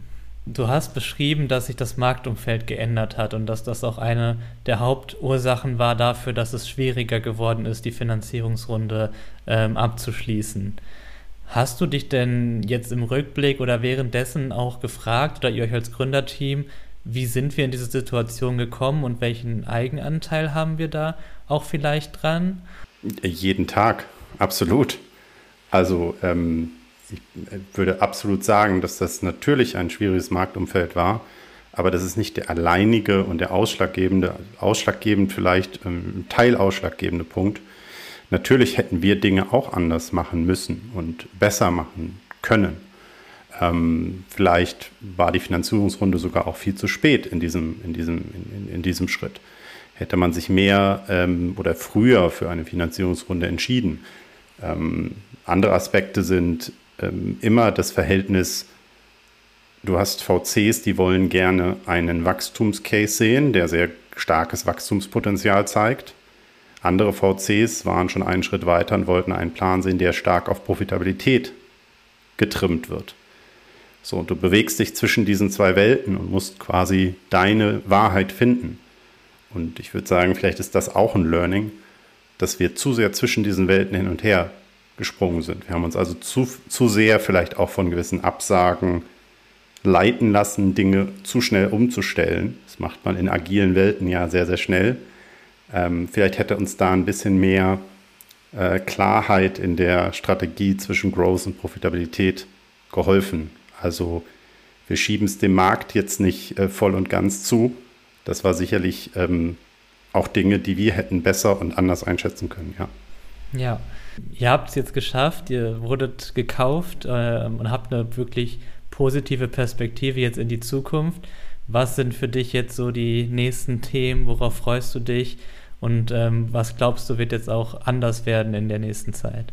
Du hast beschrieben, dass sich das Marktumfeld geändert hat und dass das auch eine der Hauptursachen war dafür, dass es schwieriger geworden ist, die Finanzierungsrunde ähm, abzuschließen. Hast du dich denn jetzt im Rückblick oder währenddessen auch gefragt oder ihr euch als Gründerteam, wie sind wir in diese Situation gekommen und welchen Eigenanteil haben wir da auch vielleicht dran? Jeden Tag, absolut. Also ähm, ich würde absolut sagen, dass das natürlich ein schwieriges Marktumfeld war, aber das ist nicht der alleinige und der ausschlaggebende, ausschlaggebend vielleicht ähm, teilausschlaggebende Punkt, Natürlich hätten wir Dinge auch anders machen müssen und besser machen können. Ähm, vielleicht war die Finanzierungsrunde sogar auch viel zu spät in diesem, in diesem, in, in diesem Schritt. Hätte man sich mehr ähm, oder früher für eine Finanzierungsrunde entschieden. Ähm, andere Aspekte sind ähm, immer das Verhältnis, du hast VCs, die wollen gerne einen Wachstumscase sehen, der sehr starkes Wachstumspotenzial zeigt. Andere VCs waren schon einen Schritt weiter und wollten einen Plan sehen, der stark auf Profitabilität getrimmt wird. So, und du bewegst dich zwischen diesen zwei Welten und musst quasi deine Wahrheit finden. Und ich würde sagen, vielleicht ist das auch ein Learning, dass wir zu sehr zwischen diesen Welten hin und her gesprungen sind. Wir haben uns also zu, zu sehr vielleicht auch von gewissen Absagen leiten lassen, Dinge zu schnell umzustellen. Das macht man in agilen Welten ja sehr, sehr schnell. Ähm, vielleicht hätte uns da ein bisschen mehr äh, Klarheit in der Strategie zwischen Growth und Profitabilität geholfen. Also wir schieben es dem Markt jetzt nicht äh, voll und ganz zu. Das war sicherlich ähm, auch Dinge, die wir hätten besser und anders einschätzen können, ja. Ja, ihr habt es jetzt geschafft, ihr wurdet gekauft äh, und habt eine wirklich positive Perspektive jetzt in die Zukunft. Was sind für dich jetzt so die nächsten Themen? Worauf freust du dich? Und ähm, was glaubst du, wird jetzt auch anders werden in der nächsten Zeit?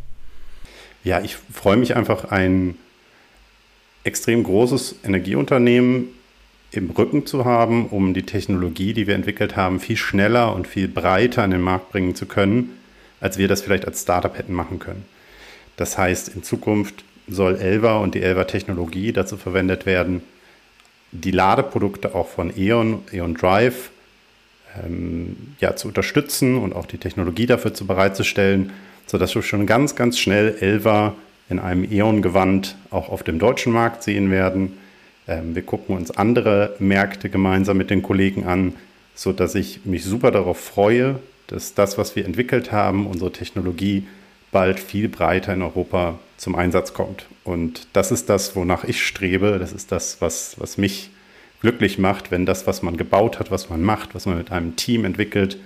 Ja, ich freue mich einfach, ein extrem großes Energieunternehmen im Rücken zu haben, um die Technologie, die wir entwickelt haben, viel schneller und viel breiter in den Markt bringen zu können, als wir das vielleicht als Startup hätten machen können. Das heißt, in Zukunft soll Elva und die Elva-Technologie dazu verwendet werden, die Ladeprodukte auch von E.ON, E.ON Drive ähm, ja, zu unterstützen und auch die Technologie dafür zu bereitzustellen, sodass wir schon ganz, ganz schnell Elva in einem E.ON-Gewand auch auf dem deutschen Markt sehen werden. Ähm, wir gucken uns andere Märkte gemeinsam mit den Kollegen an, sodass ich mich super darauf freue, dass das, was wir entwickelt haben, unsere Technologie, bald viel breiter in Europa zum Einsatz kommt. Und das ist das, wonach ich strebe. Das ist das, was, was mich glücklich macht, wenn das, was man gebaut hat, was man macht, was man mit einem Team entwickelt,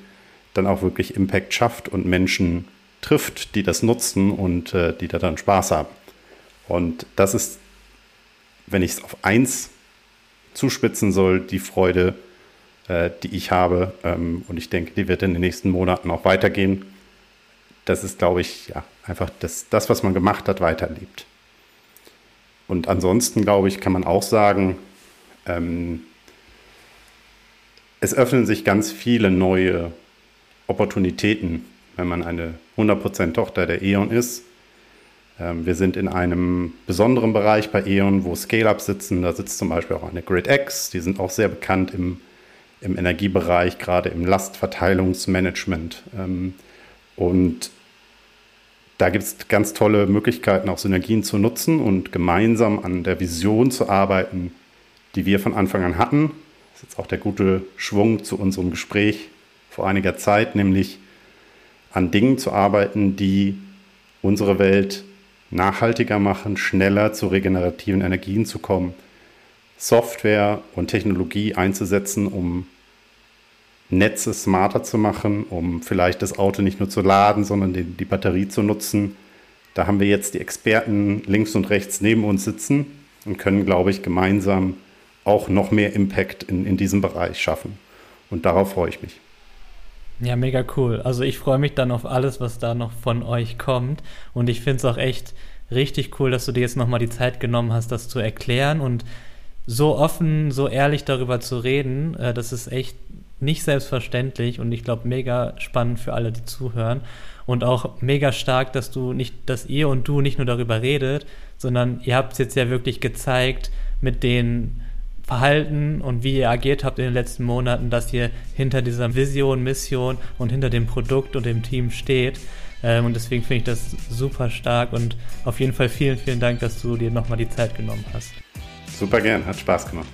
dann auch wirklich Impact schafft und Menschen trifft, die das nutzen und äh, die da dann Spaß haben. Und das ist, wenn ich es auf eins zuspitzen soll, die Freude, äh, die ich habe. Ähm, und ich denke, die wird in den nächsten Monaten auch weitergehen. Das ist, glaube ich, ja, einfach das, das, was man gemacht hat, weiterlebt. Und ansonsten, glaube ich, kann man auch sagen, ähm, es öffnen sich ganz viele neue Opportunitäten, wenn man eine 100% Tochter der E.ON ist. Ähm, wir sind in einem besonderen Bereich bei E.ON, wo Scale-Ups sitzen. Da sitzt zum Beispiel auch eine GridX. Die sind auch sehr bekannt im, im Energiebereich, gerade im Lastverteilungsmanagement. Ähm, und da gibt es ganz tolle Möglichkeiten, auch Synergien zu nutzen und gemeinsam an der Vision zu arbeiten, die wir von Anfang an hatten. Das ist jetzt auch der gute Schwung zu unserem Gespräch vor einiger Zeit, nämlich an Dingen zu arbeiten, die unsere Welt nachhaltiger machen, schneller zu regenerativen Energien zu kommen, Software und Technologie einzusetzen, um Netze smarter zu machen, um vielleicht das Auto nicht nur zu laden, sondern die, die Batterie zu nutzen. Da haben wir jetzt die Experten links und rechts neben uns sitzen und können, glaube ich, gemeinsam auch noch mehr Impact in, in diesem Bereich schaffen. Und darauf freue ich mich. Ja, mega cool. Also ich freue mich dann auf alles, was da noch von euch kommt. Und ich finde es auch echt richtig cool, dass du dir jetzt nochmal die Zeit genommen hast, das zu erklären und so offen, so ehrlich darüber zu reden. Äh, das ist echt nicht selbstverständlich und ich glaube mega spannend für alle, die zuhören. Und auch mega stark, dass du nicht, dass ihr und du nicht nur darüber redet, sondern ihr habt es jetzt ja wirklich gezeigt mit den Verhalten und wie ihr agiert habt in den letzten Monaten, dass ihr hinter dieser Vision, Mission und hinter dem Produkt und dem Team steht. Ähm, und deswegen finde ich das super stark und auf jeden Fall vielen, vielen Dank, dass du dir nochmal die Zeit genommen hast. Super gern, hat Spaß gemacht.